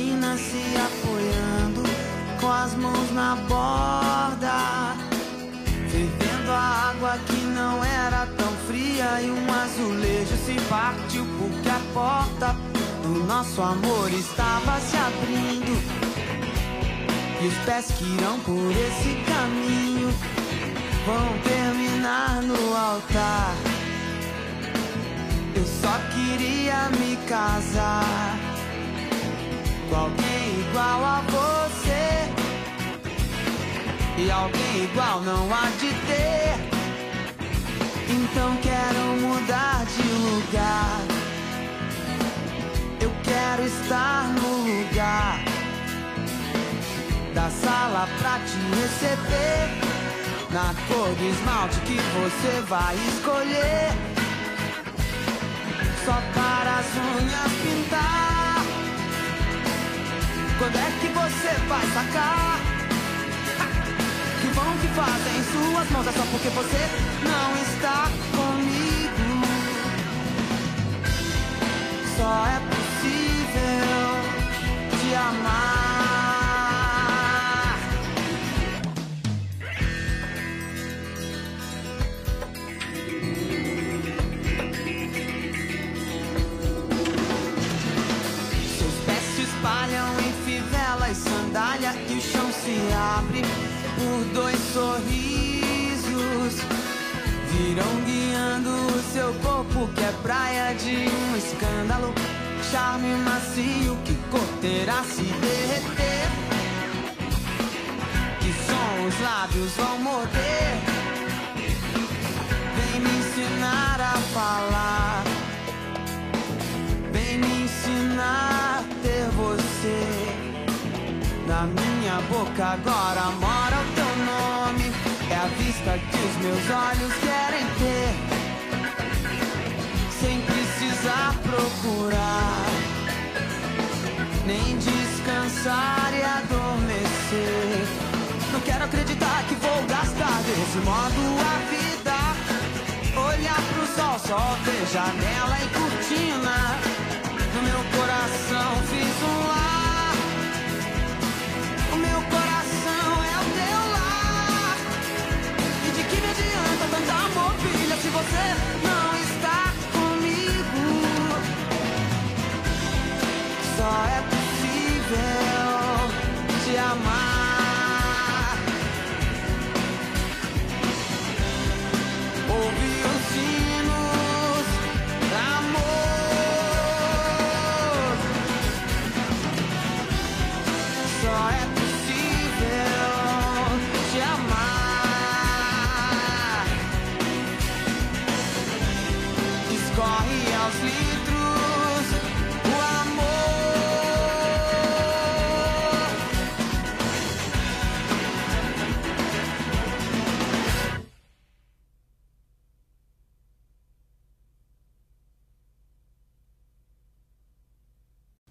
Piscina se apoiando com as mãos na borda, fervendo a água que não era tão fria e um azulejo se partiu porque a porta do nosso amor estava se abrindo. E os pés que irão por esse caminho vão terminar no altar. Eu só queria me casar alguém igual a você. E alguém igual não há de ter. Então quero mudar de lugar. Eu quero estar no lugar da sala pra te receber. Na cor do esmalte que você vai escolher. Só para as unhas pintar. Quando é que você vai sacar? Que bom que fazem suas mãos, é só porque você não está comigo. Só é possível te amar. Abre por dois sorrisos. Viram guiando o seu corpo que é praia de um escândalo. Charme macio que corterá se derreter. Que som os lábios vão morder. Vem me ensinar a falar. Vem me ensinar a ter você. Na minha boca agora mora o teu nome. É a vista que os meus olhos querem ter. Sem precisar procurar. Nem descansar e adormecer. Não quero acreditar que vou gastar desse modo a vida. Olhar pro sol, só ver janela e cortina. Só é possível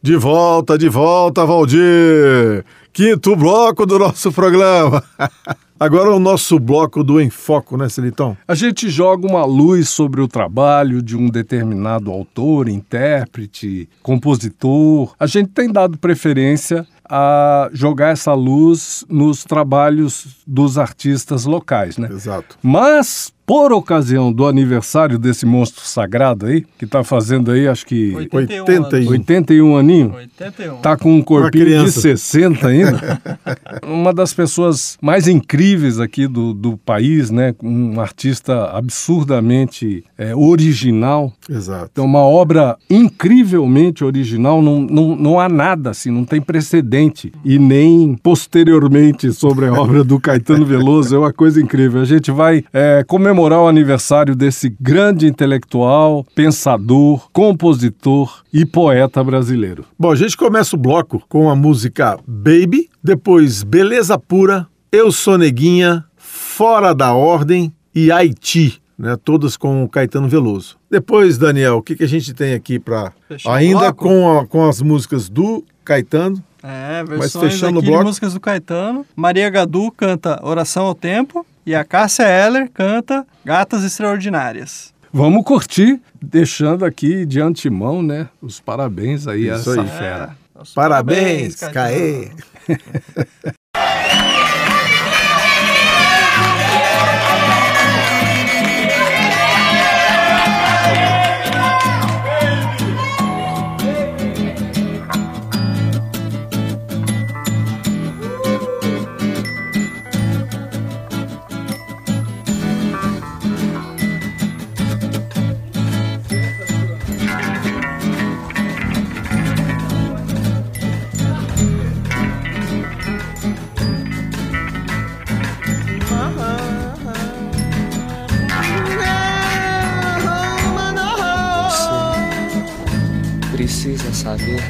De volta, de volta, Valdir! Quinto bloco do nosso programa. [LAUGHS] Agora o nosso bloco do Enfoco, né, Celitão? A gente joga uma luz sobre o trabalho de um determinado autor, intérprete, compositor. A gente tem dado preferência a jogar essa luz nos trabalhos dos artistas locais, né? Exato. Mas, por ocasião do aniversário desse monstro sagrado aí, que tá fazendo aí, acho que 81 81. 81 aninho, 81. tá com um corpinho de criança. 60 ainda. [LAUGHS] Uma das pessoas mais incríveis aqui do, do país, né? Um artista absurdamente é, original. Exato. Então, uma obra incrivelmente original, não, não, não há nada assim, não tem precedente e nem posteriormente sobre a obra do Caetano Veloso, é uma coisa incrível. A gente vai é, comemorar o aniversário desse grande intelectual, pensador, compositor e poeta brasileiro. Bom, a gente começa o bloco com a música Baby, depois Beleza Pura, Eu Sou Neguinha, Fora da Ordem e Haiti, né? Todas com o Caetano Veloso. Depois, Daniel, o que, que a gente tem aqui para ainda com, a- com as músicas do Caetano? É, Mas versões fechando o bloco- de músicas do Caetano. Maria Gadu canta Oração ao Tempo e a Cássia Eller canta Gatas Extraordinárias. Vamos curtir, deixando aqui de antemão, né? Os parabéns aí a Isso essa aí. fera. Parabéns, Caê. [LAUGHS]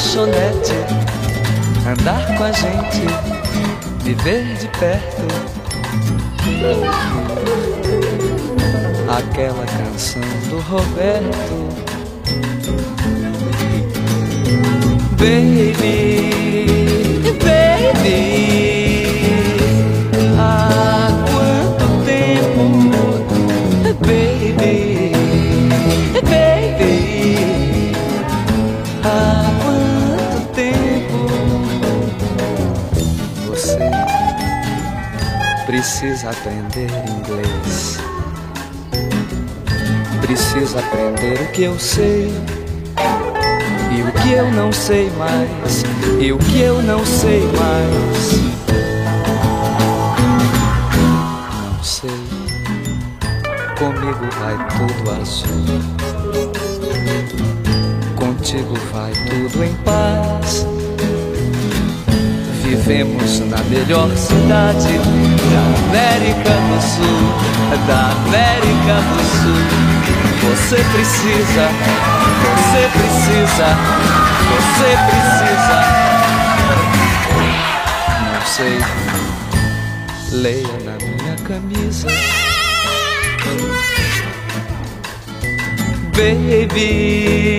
lanchonete, andar com a gente, viver de perto. Aquela canção do Roberto. Baby, baby, precisa aprender inglês, precisa aprender o que eu sei. E o que eu não sei mais, e o que eu não sei mais. Não sei, comigo vai tudo azul. Contigo vai tudo em paz. Vivemos na melhor cidade da América do Sul, da América do Sul. Você precisa, você precisa, você precisa. Não sei, leia na minha camisa. Baby,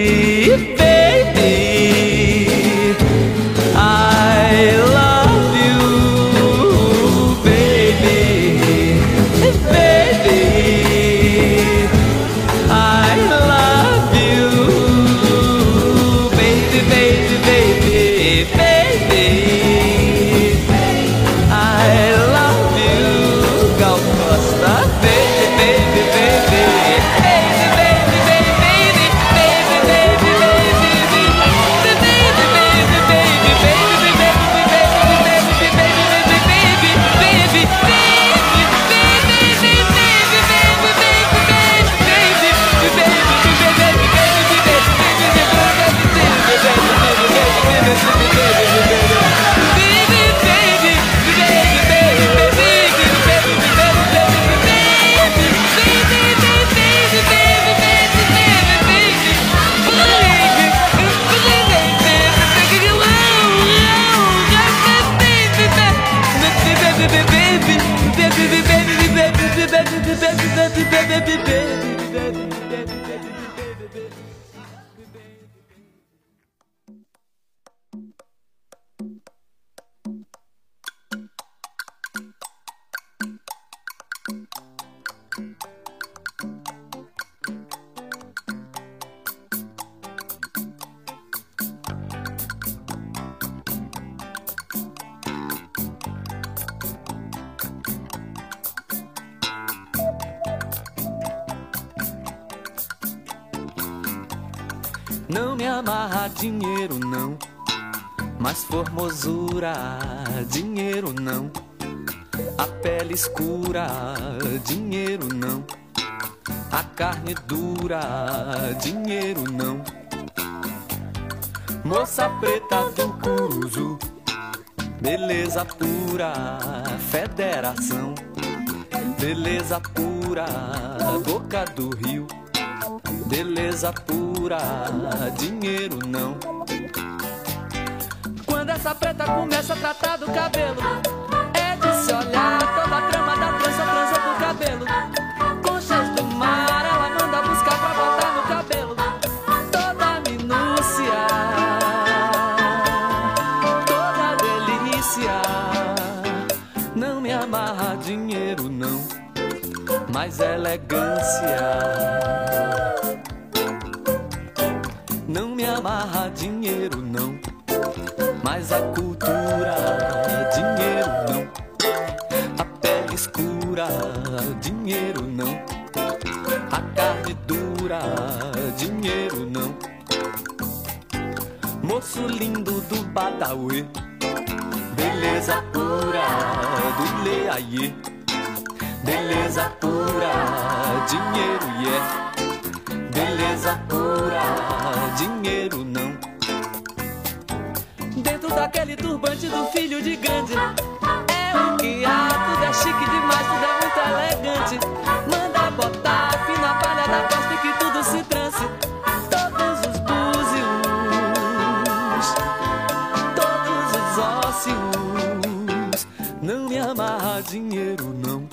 coração, beleza pura, boca do rio, beleza pura, dura, dinheiro não. A carne dura, dinheiro não. Moço lindo do Badawi, beleza pura do Leaie. Beleza pura, dinheiro é. Yeah. Beleza pura, dinheiro não. Dentro daquele turbante do filho de grande. Tá chique demais, tudo é muito elegante. Manda botar fina palha da costa e que tudo se transe. Todos os búzios, todos os ócios. Não me amarra dinheiro, não,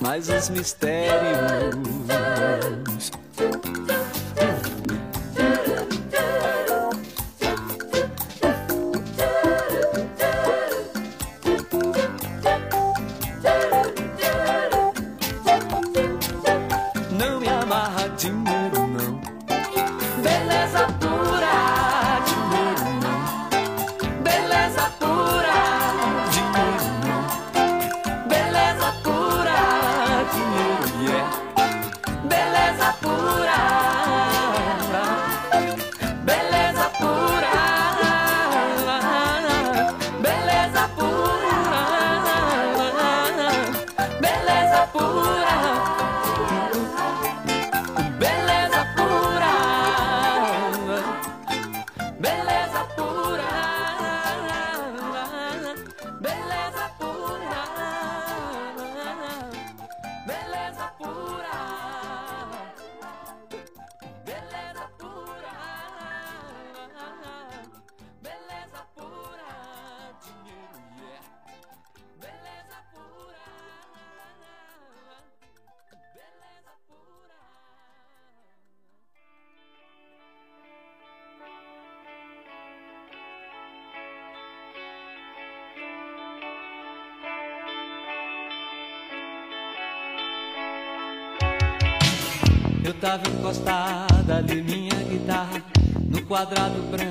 mas os mistérios. tava encostada ali minha guitarra no quadrado branco.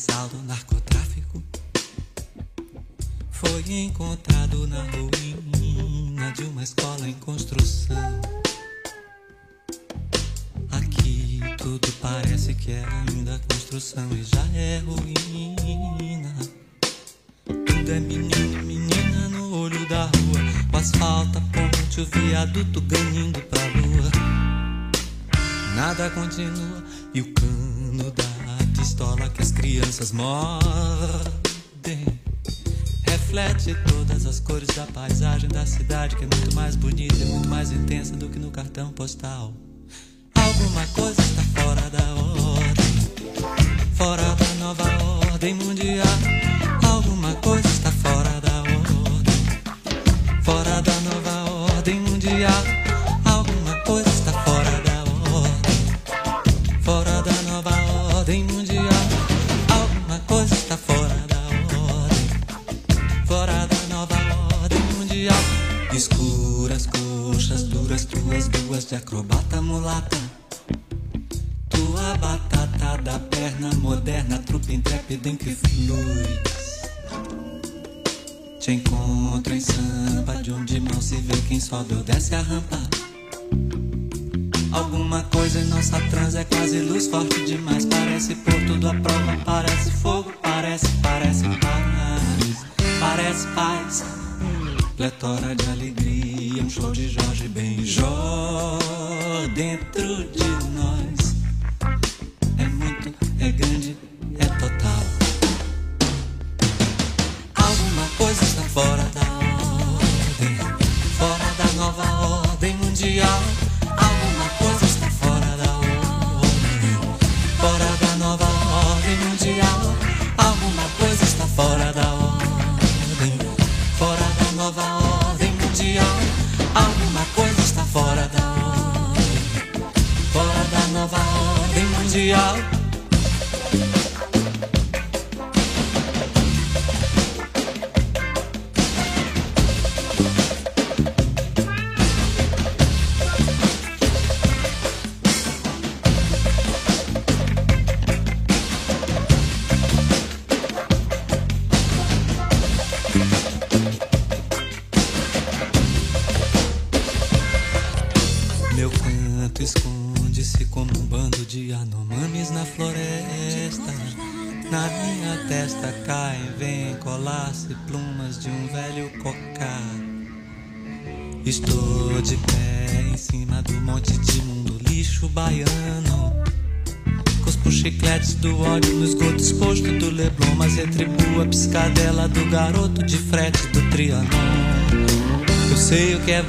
realizá-lo. Postal.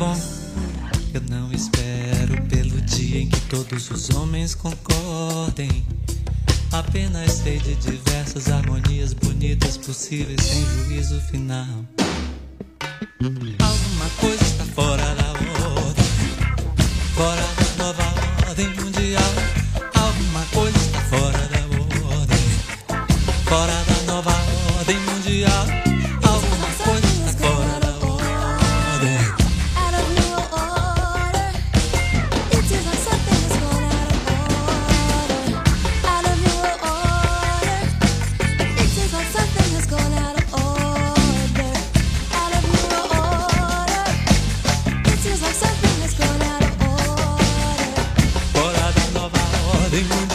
tiempo You.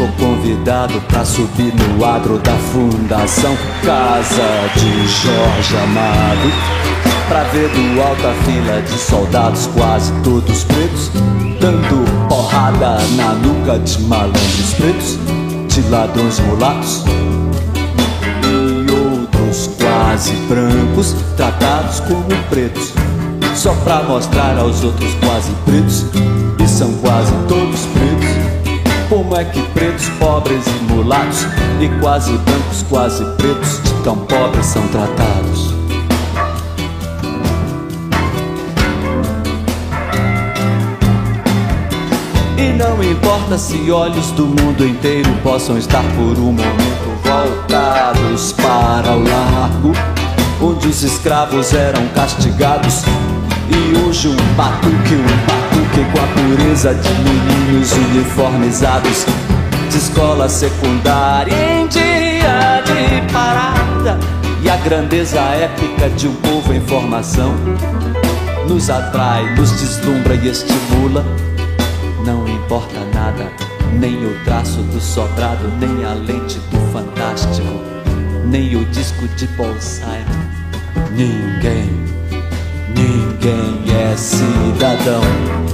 Tô convidado pra subir no adro da Fundação Casa de Jorge Amado. Pra ver do alto a fila de soldados, quase todos pretos, dando porrada na nuca de malandros pretos, de ladrões mulatos e outros quase brancos, tratados como pretos, só pra mostrar aos outros quase pretos, e são quase todos pretos. Como é que pretos, pobres e mulatos E quase brancos, quase pretos De tão pobres são tratados? E não importa se olhos do mundo inteiro Possam estar por um momento voltados para o largo Onde os escravos eram castigados E hoje um batuque, um batuque fiquei com a pureza de meninos uniformizados de escola secundária em dia de parada e a grandeza épica de um povo em formação nos atrai, nos deslumbra e estimula. Não importa nada, nem o traço do sobrado, nem a lente do fantástico, nem o disco de Paul Simon. Ninguém, ninguém é cidadão.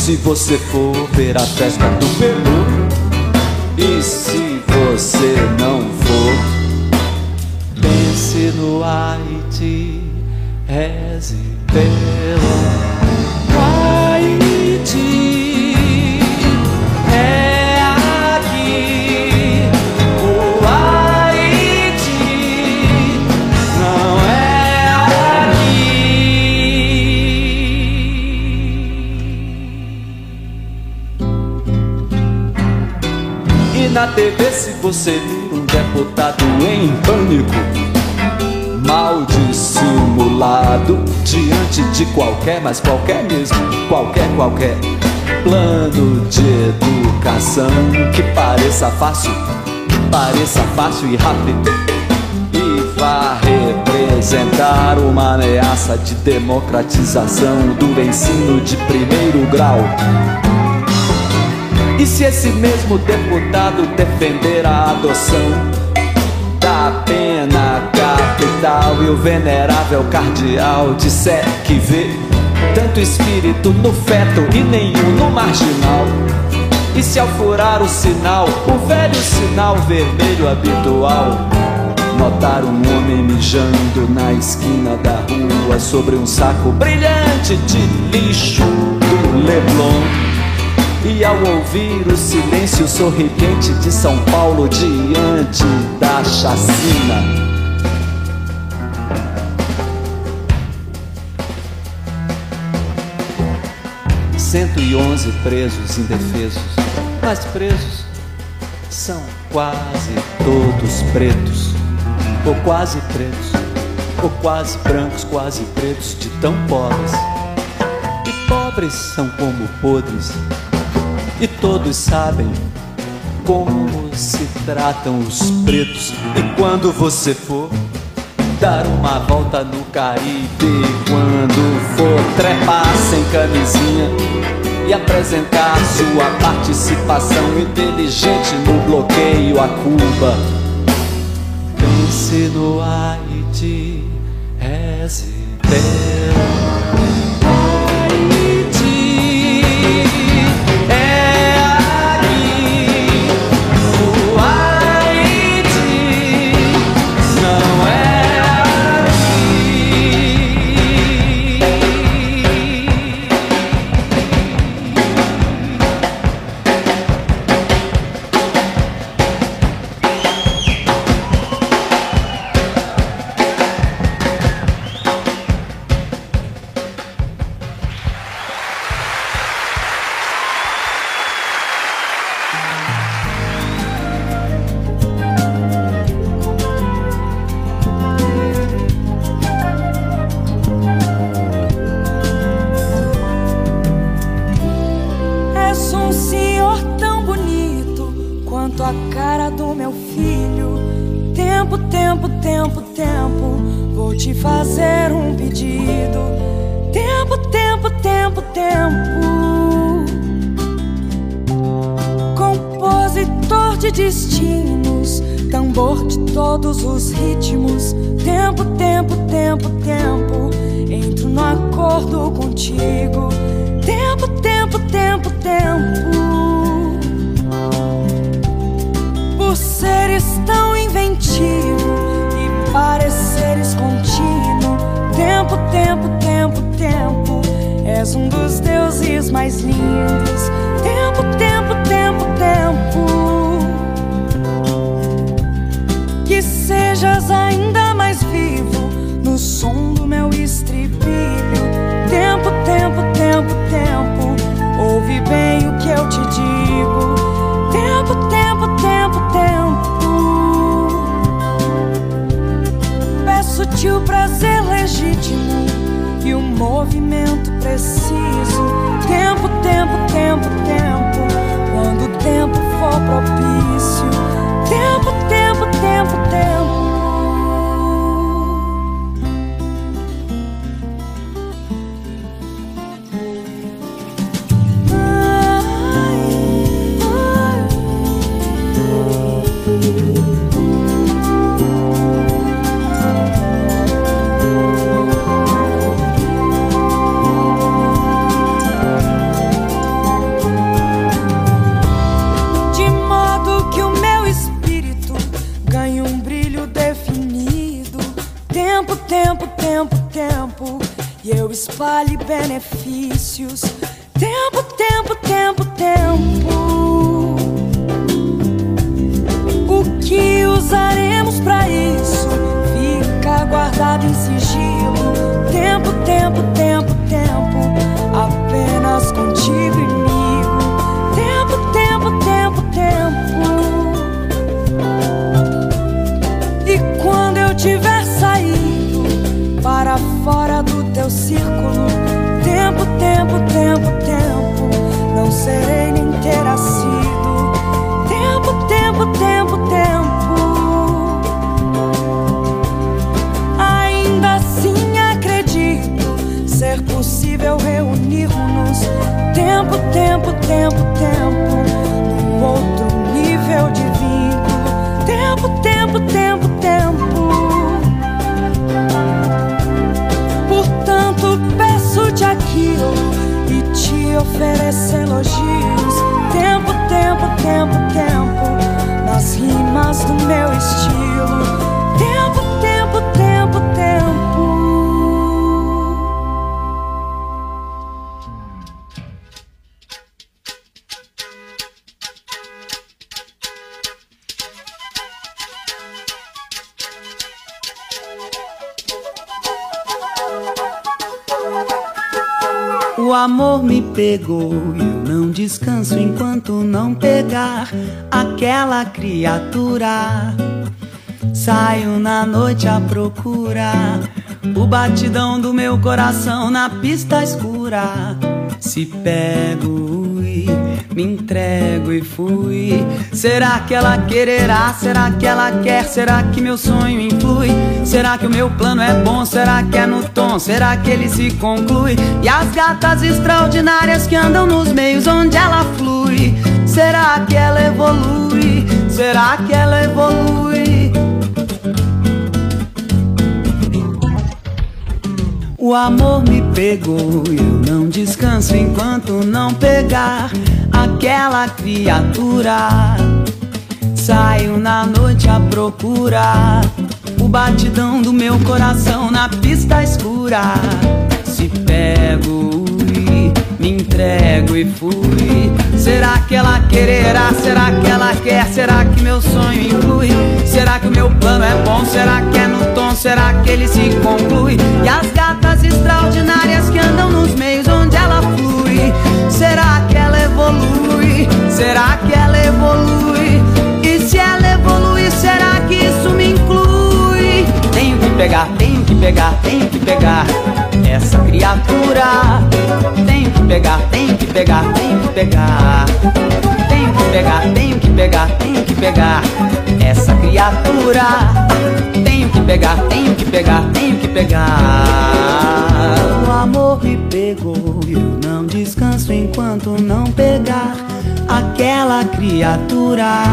Se você for ver a festa do Peru, e se você não for, pense no Haiti, reze pelo TV, se você vir um deputado em pânico mal dissimulado diante de qualquer, mas qualquer mesmo, qualquer, qualquer plano de educação que pareça fácil, pareça fácil e rápido e vá representar uma ameaça de democratização do ensino de primeiro grau. E se esse mesmo deputado defender a adoção da pena capital e o venerável cardeal disser que vê tanto espírito no feto e nenhum no marginal. E se ao furar o sinal, o velho sinal vermelho habitual, notar um homem mijando na esquina da rua sobre um saco brilhante de lixo do Leblon. E ao ouvir o silêncio sorridente de São Paulo diante da chacina. 111 presos indefesos, mas presos são quase todos pretos, ou quase pretos, ou quase brancos, quase pretos, de tão pobres. E pobres são como podres, e todos sabem como se tratam os pretos. E quando você for dar uma volta no Caribe, quando for trepar sem camisinha e apresentar sua participação inteligente no bloqueio a Cuba, pense no Haiti, reze criatura. Saio na noite à procura o batidão do meu coração na pista escura. Se pego e me entrego e fui. Será que ela quererá? Será que ela quer? Será que meu sonho influi? Será que o meu plano é bom? Será que é no tom? Será que ele se conclui? E as gatas extraordinárias que andam nos meios onde ela flui? Será que ela evolui? Será que ela evolui? O amor me pegou eu não descanso enquanto não pegar aquela criatura. Saio na noite à procura o batidão do meu coração na pista escura. Se pego me entrego e fui. Será que ela quererá? Será que ela quer? Será que meu sonho inclui? Será que o meu plano é bom? Será que é no tom? Será que ele se conclui? E as gatas extraordinárias que andam nos meios onde ela flui. Será que ela evolui? Será que ela evolui? E se ela evolui, será que isso me inclui? Tenho que pegar, pegar, tenho que pegar essa criatura. Tenho que pegar, tenho que pegar, tenho que pegar. Tenho que pegar, tenho que pegar, tenho que pegar essa criatura. Tenho que pegar, tenho que pegar, tenho que pegar. O amor me pegou eu não descanso enquanto não pegar aquela criatura.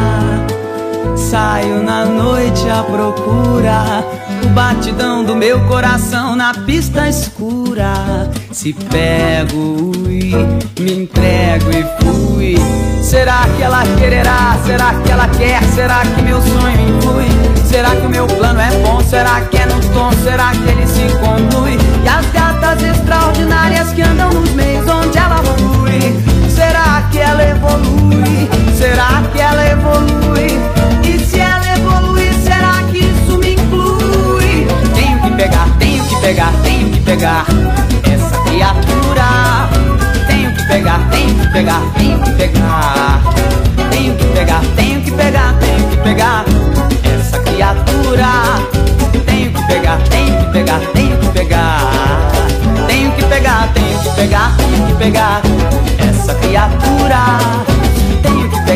Saio na noite à procura o batidão do meu coração na pista escura. Se pego e me entrego e fui. Será que ela quererá? Será que ela quer? Será que meu sonho influi? Será que o meu plano é bom? Será que é no tom? Será que ele se conclui? E as gatas extraordinárias que andam nos meios onde ela flui. Será que ela evolui? Será que ela evolui? E se ela evoluir, será que isso me inclui? Tenho que pegar, tenho que pegar, tenho que pegar essa criatura. Tenho que pegar, tenho que pegar, tenho que pegar. Tenho que pegar, tenho que pegar, tenho que pegar essa criatura. Tenho que pegar, tenho que pegar, tenho que pegar. Tenho que pegar, tenho que pegar, tenho que pegar essa criatura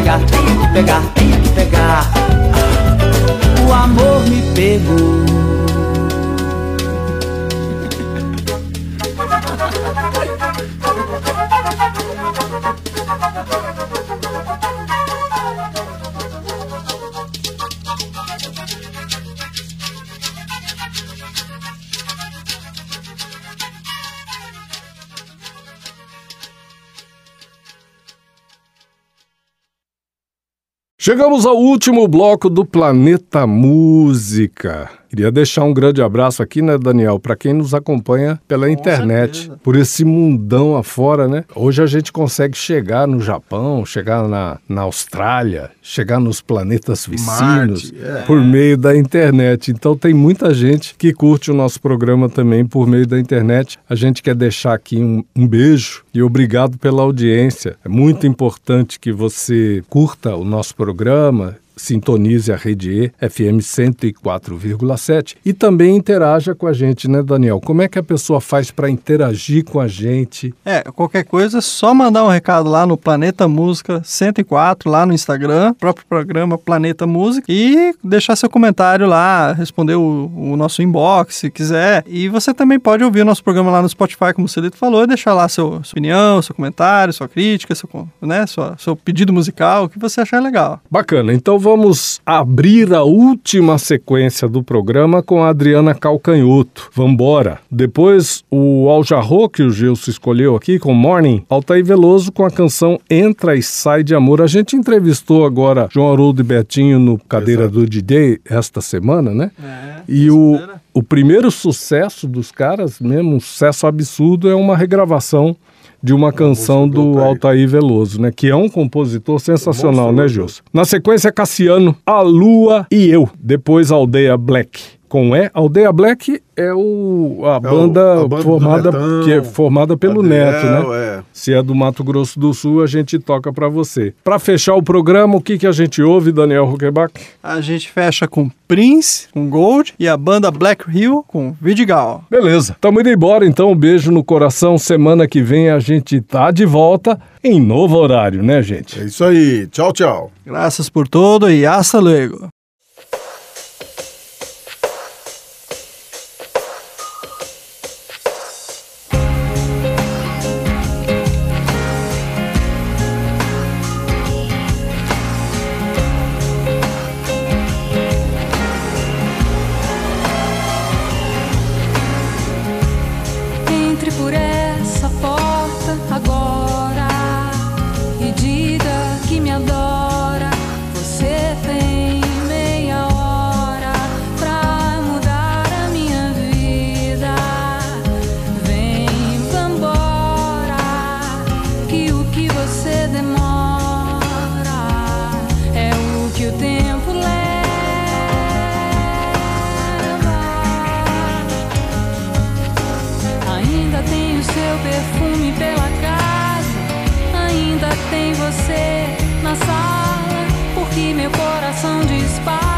pegar, tenho que pegar, tenho que pegar. O amor me pegou. [LAUGHS] Chegamos ao último bloco do Planeta Música. Queria deixar um grande abraço aqui, né, Daniel, para quem nos acompanha pela internet, certeza. por esse mundão afora, né? Hoje a gente consegue chegar no Japão, chegar na, na Austrália, chegar nos planetas vizinhos é. por meio da internet. Então tem muita gente que curte o nosso programa também por meio da internet. A gente quer deixar aqui um, um beijo e obrigado pela audiência. É muito importante que você curta o nosso programa, sintonize a Rede E, FM 104,7 e também interaja com a gente, né, Daniel? Como é que a pessoa faz para interagir com a gente? É, qualquer coisa, é só mandar um recado lá no Planeta Música 104, lá no Instagram, próprio programa Planeta Música, e deixar seu comentário lá, responder o, o nosso inbox, se quiser. E você também pode ouvir o nosso programa lá no Spotify, como o Celito falou, e deixar lá seu, sua opinião, seu comentário, sua crítica, seu, né, sua, seu pedido musical, o que você achar legal. Bacana, então vamos abrir a última sequência do programa com a Adriana Calcanhoto. Vambora! Depois o Al Jarro, que o Gilson escolheu aqui, com Morning, Altair Veloso com a canção Entra e Sai de Amor. A gente entrevistou agora João Haroldo e Betinho no Cadeira do DJ esta semana, né? e o, o primeiro sucesso dos caras, mesmo um sucesso absurdo, é uma regravação de uma canção do Altair Veloso, né? Que é um compositor sensacional, né, Gilson? Na sequência, Cassiano, A Lua e Eu. Depois, Aldeia Black. Com E, Aldeia Black é o, a, banda a banda formada, Netão, que é formada pelo Adriel, Neto, né? é. Se é do Mato Grosso do Sul, a gente toca pra você. Pra fechar o programa, o que, que a gente ouve, Daniel Huckebach? A gente fecha com Prince, com Gold, e a banda Black Hill com Vidigal. Beleza. Tamo indo embora, então. Um beijo no coração. Semana que vem a gente tá de volta em novo horário, né, gente? É isso aí. Tchau, tchau. Graças por todo e hasta luego. Meu coração dispara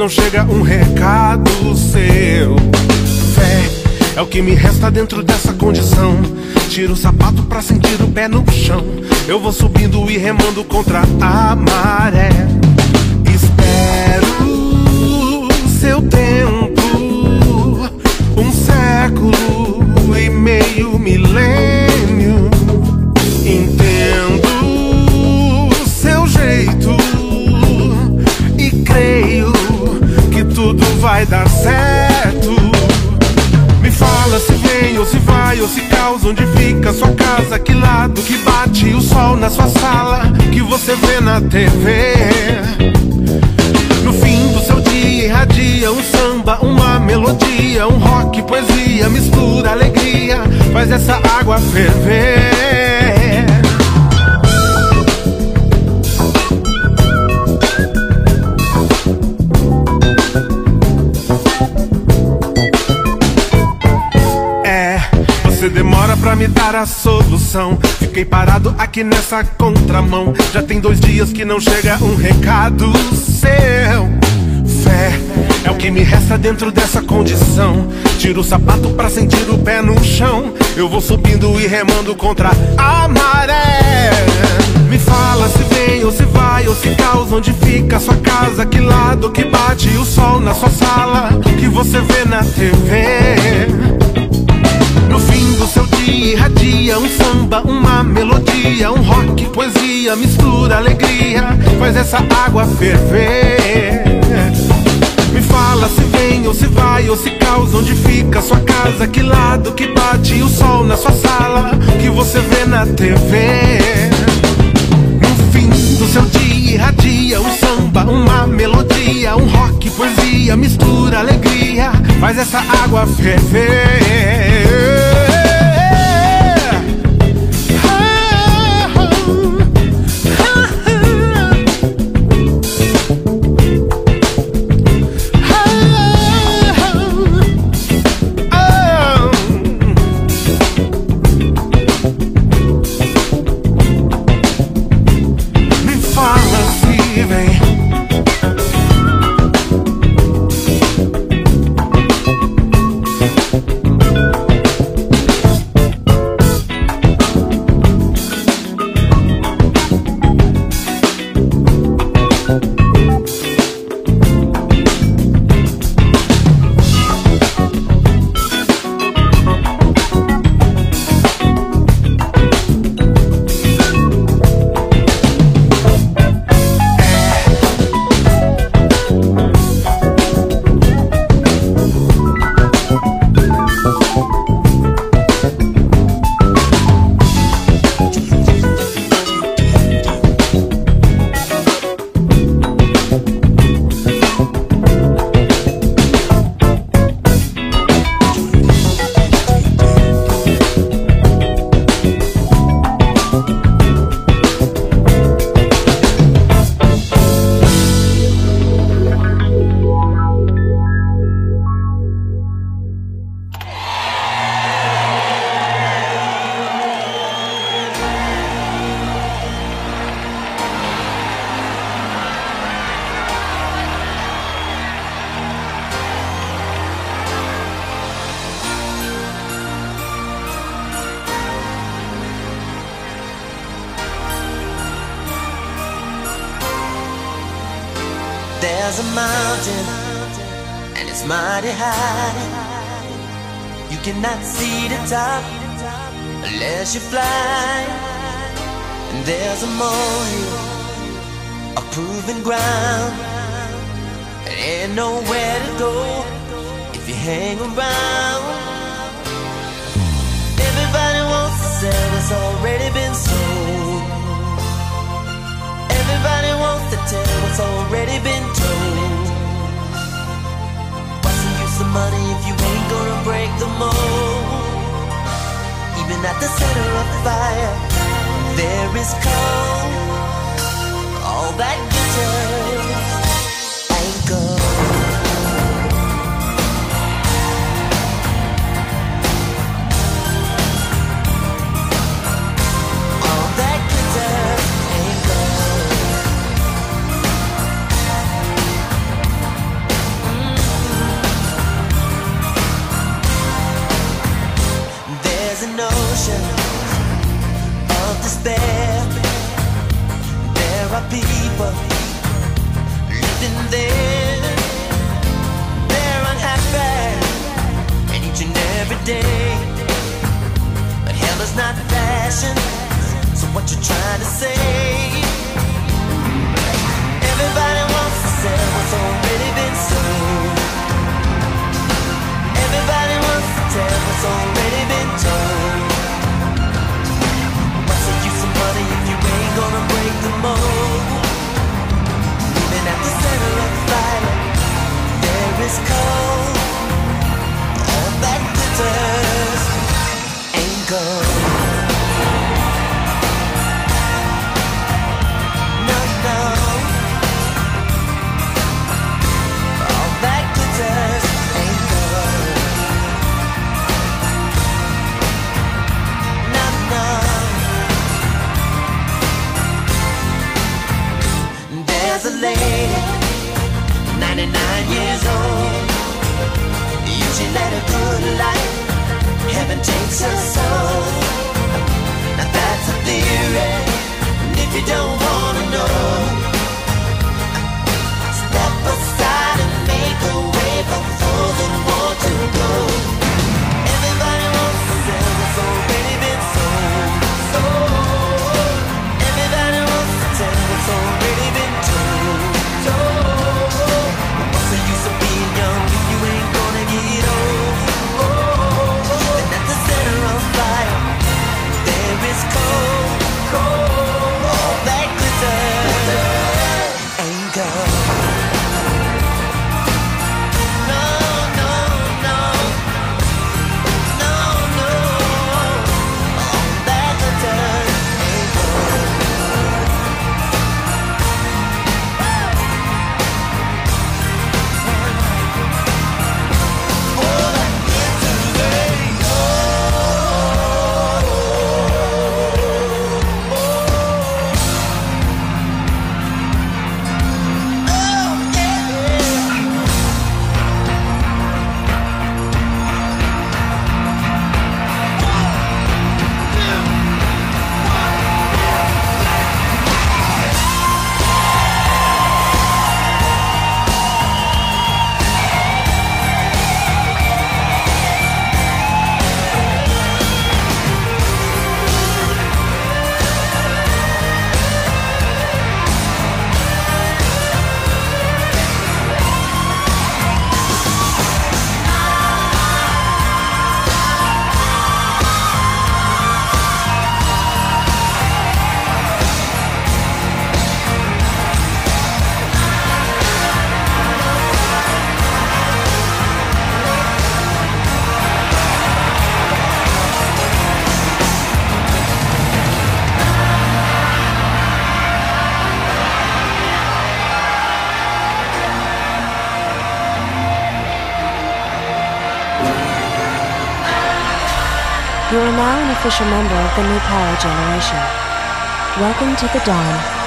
não chega um recado seu. Fé é o que me resta dentro dessa condição. Tiro o sapato pra sentir o pé no chão. Eu vou subindo e remando contra a maré. TV. Fiquei parado aqui nessa contramão. Já tem dois dias que não chega um recado seu. Fé é o que me resta dentro dessa condição. Tiro o sapato pra sentir o pé no chão. Eu vou subindo e remando contra a maré. Me fala se vem ou se vai ou se causa onde fica sua casa, que lado que bate o sol na sua sala, que você vê na TV. No fim do seu dia irradia um samba, uma melodia, um rock, poesia, mistura alegria, faz essa água ferver. Me fala se vem ou se vai ou se causa onde fica sua casa, que lado que bate o sol na sua sala, que você vê na TV. No fim do seu dia irradia um samba, uma melodia, um rock, poesia, mistura alegria, faz essa água ferver. There's a mountain, and it's mighty high. You cannot see the top unless you fly. And there's a molehill, a proven ground. And ain't nowhere to go if you hang around. Everybody wants to sell what's already been sold. Everybody wants to tell what's already been money if you ain't gonna break the mold? Even at the center of fire, there is cold. All that glitters official member of the new power generation. Welcome to the dawn.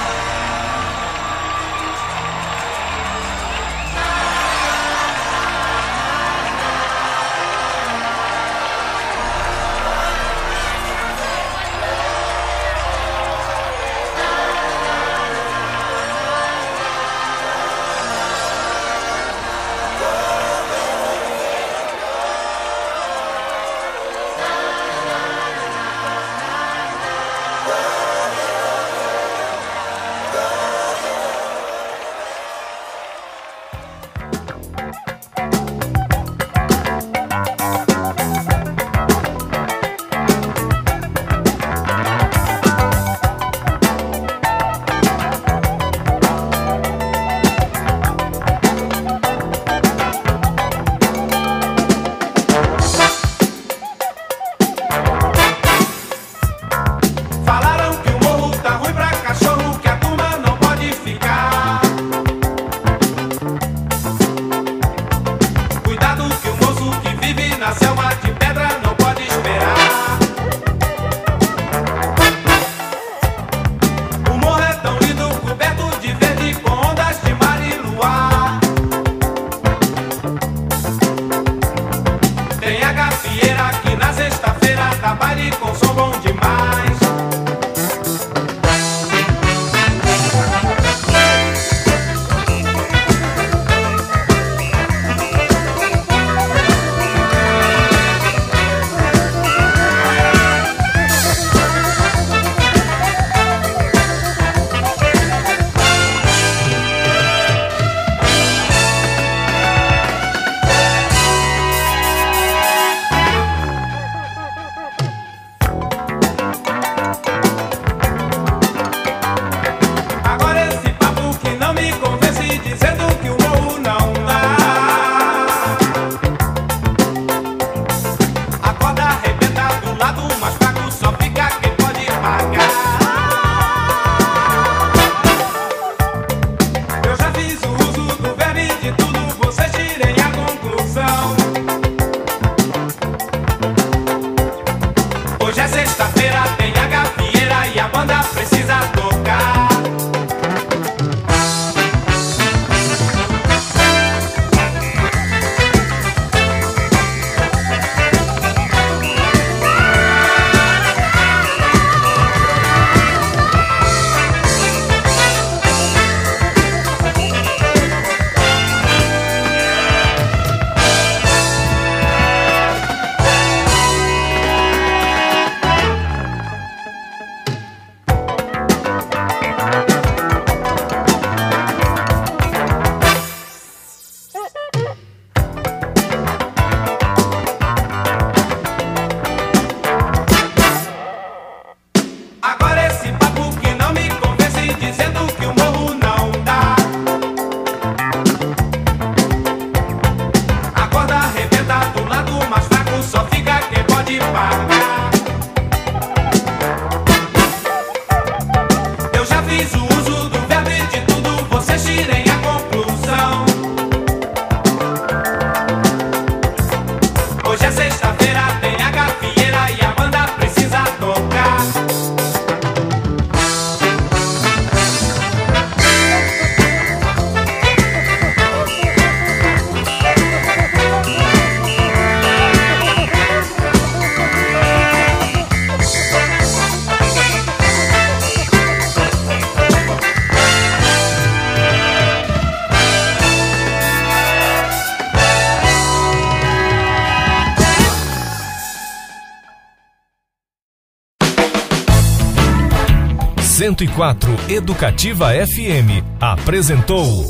104 Educativa FM apresentou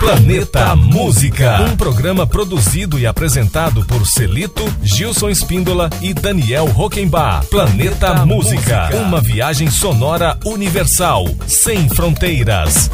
Planeta Música, um programa produzido e apresentado por Celito, Gilson Espíndola e Daniel Rockenbach. Planeta, Planeta Música, Música, uma viagem sonora universal, sem fronteiras.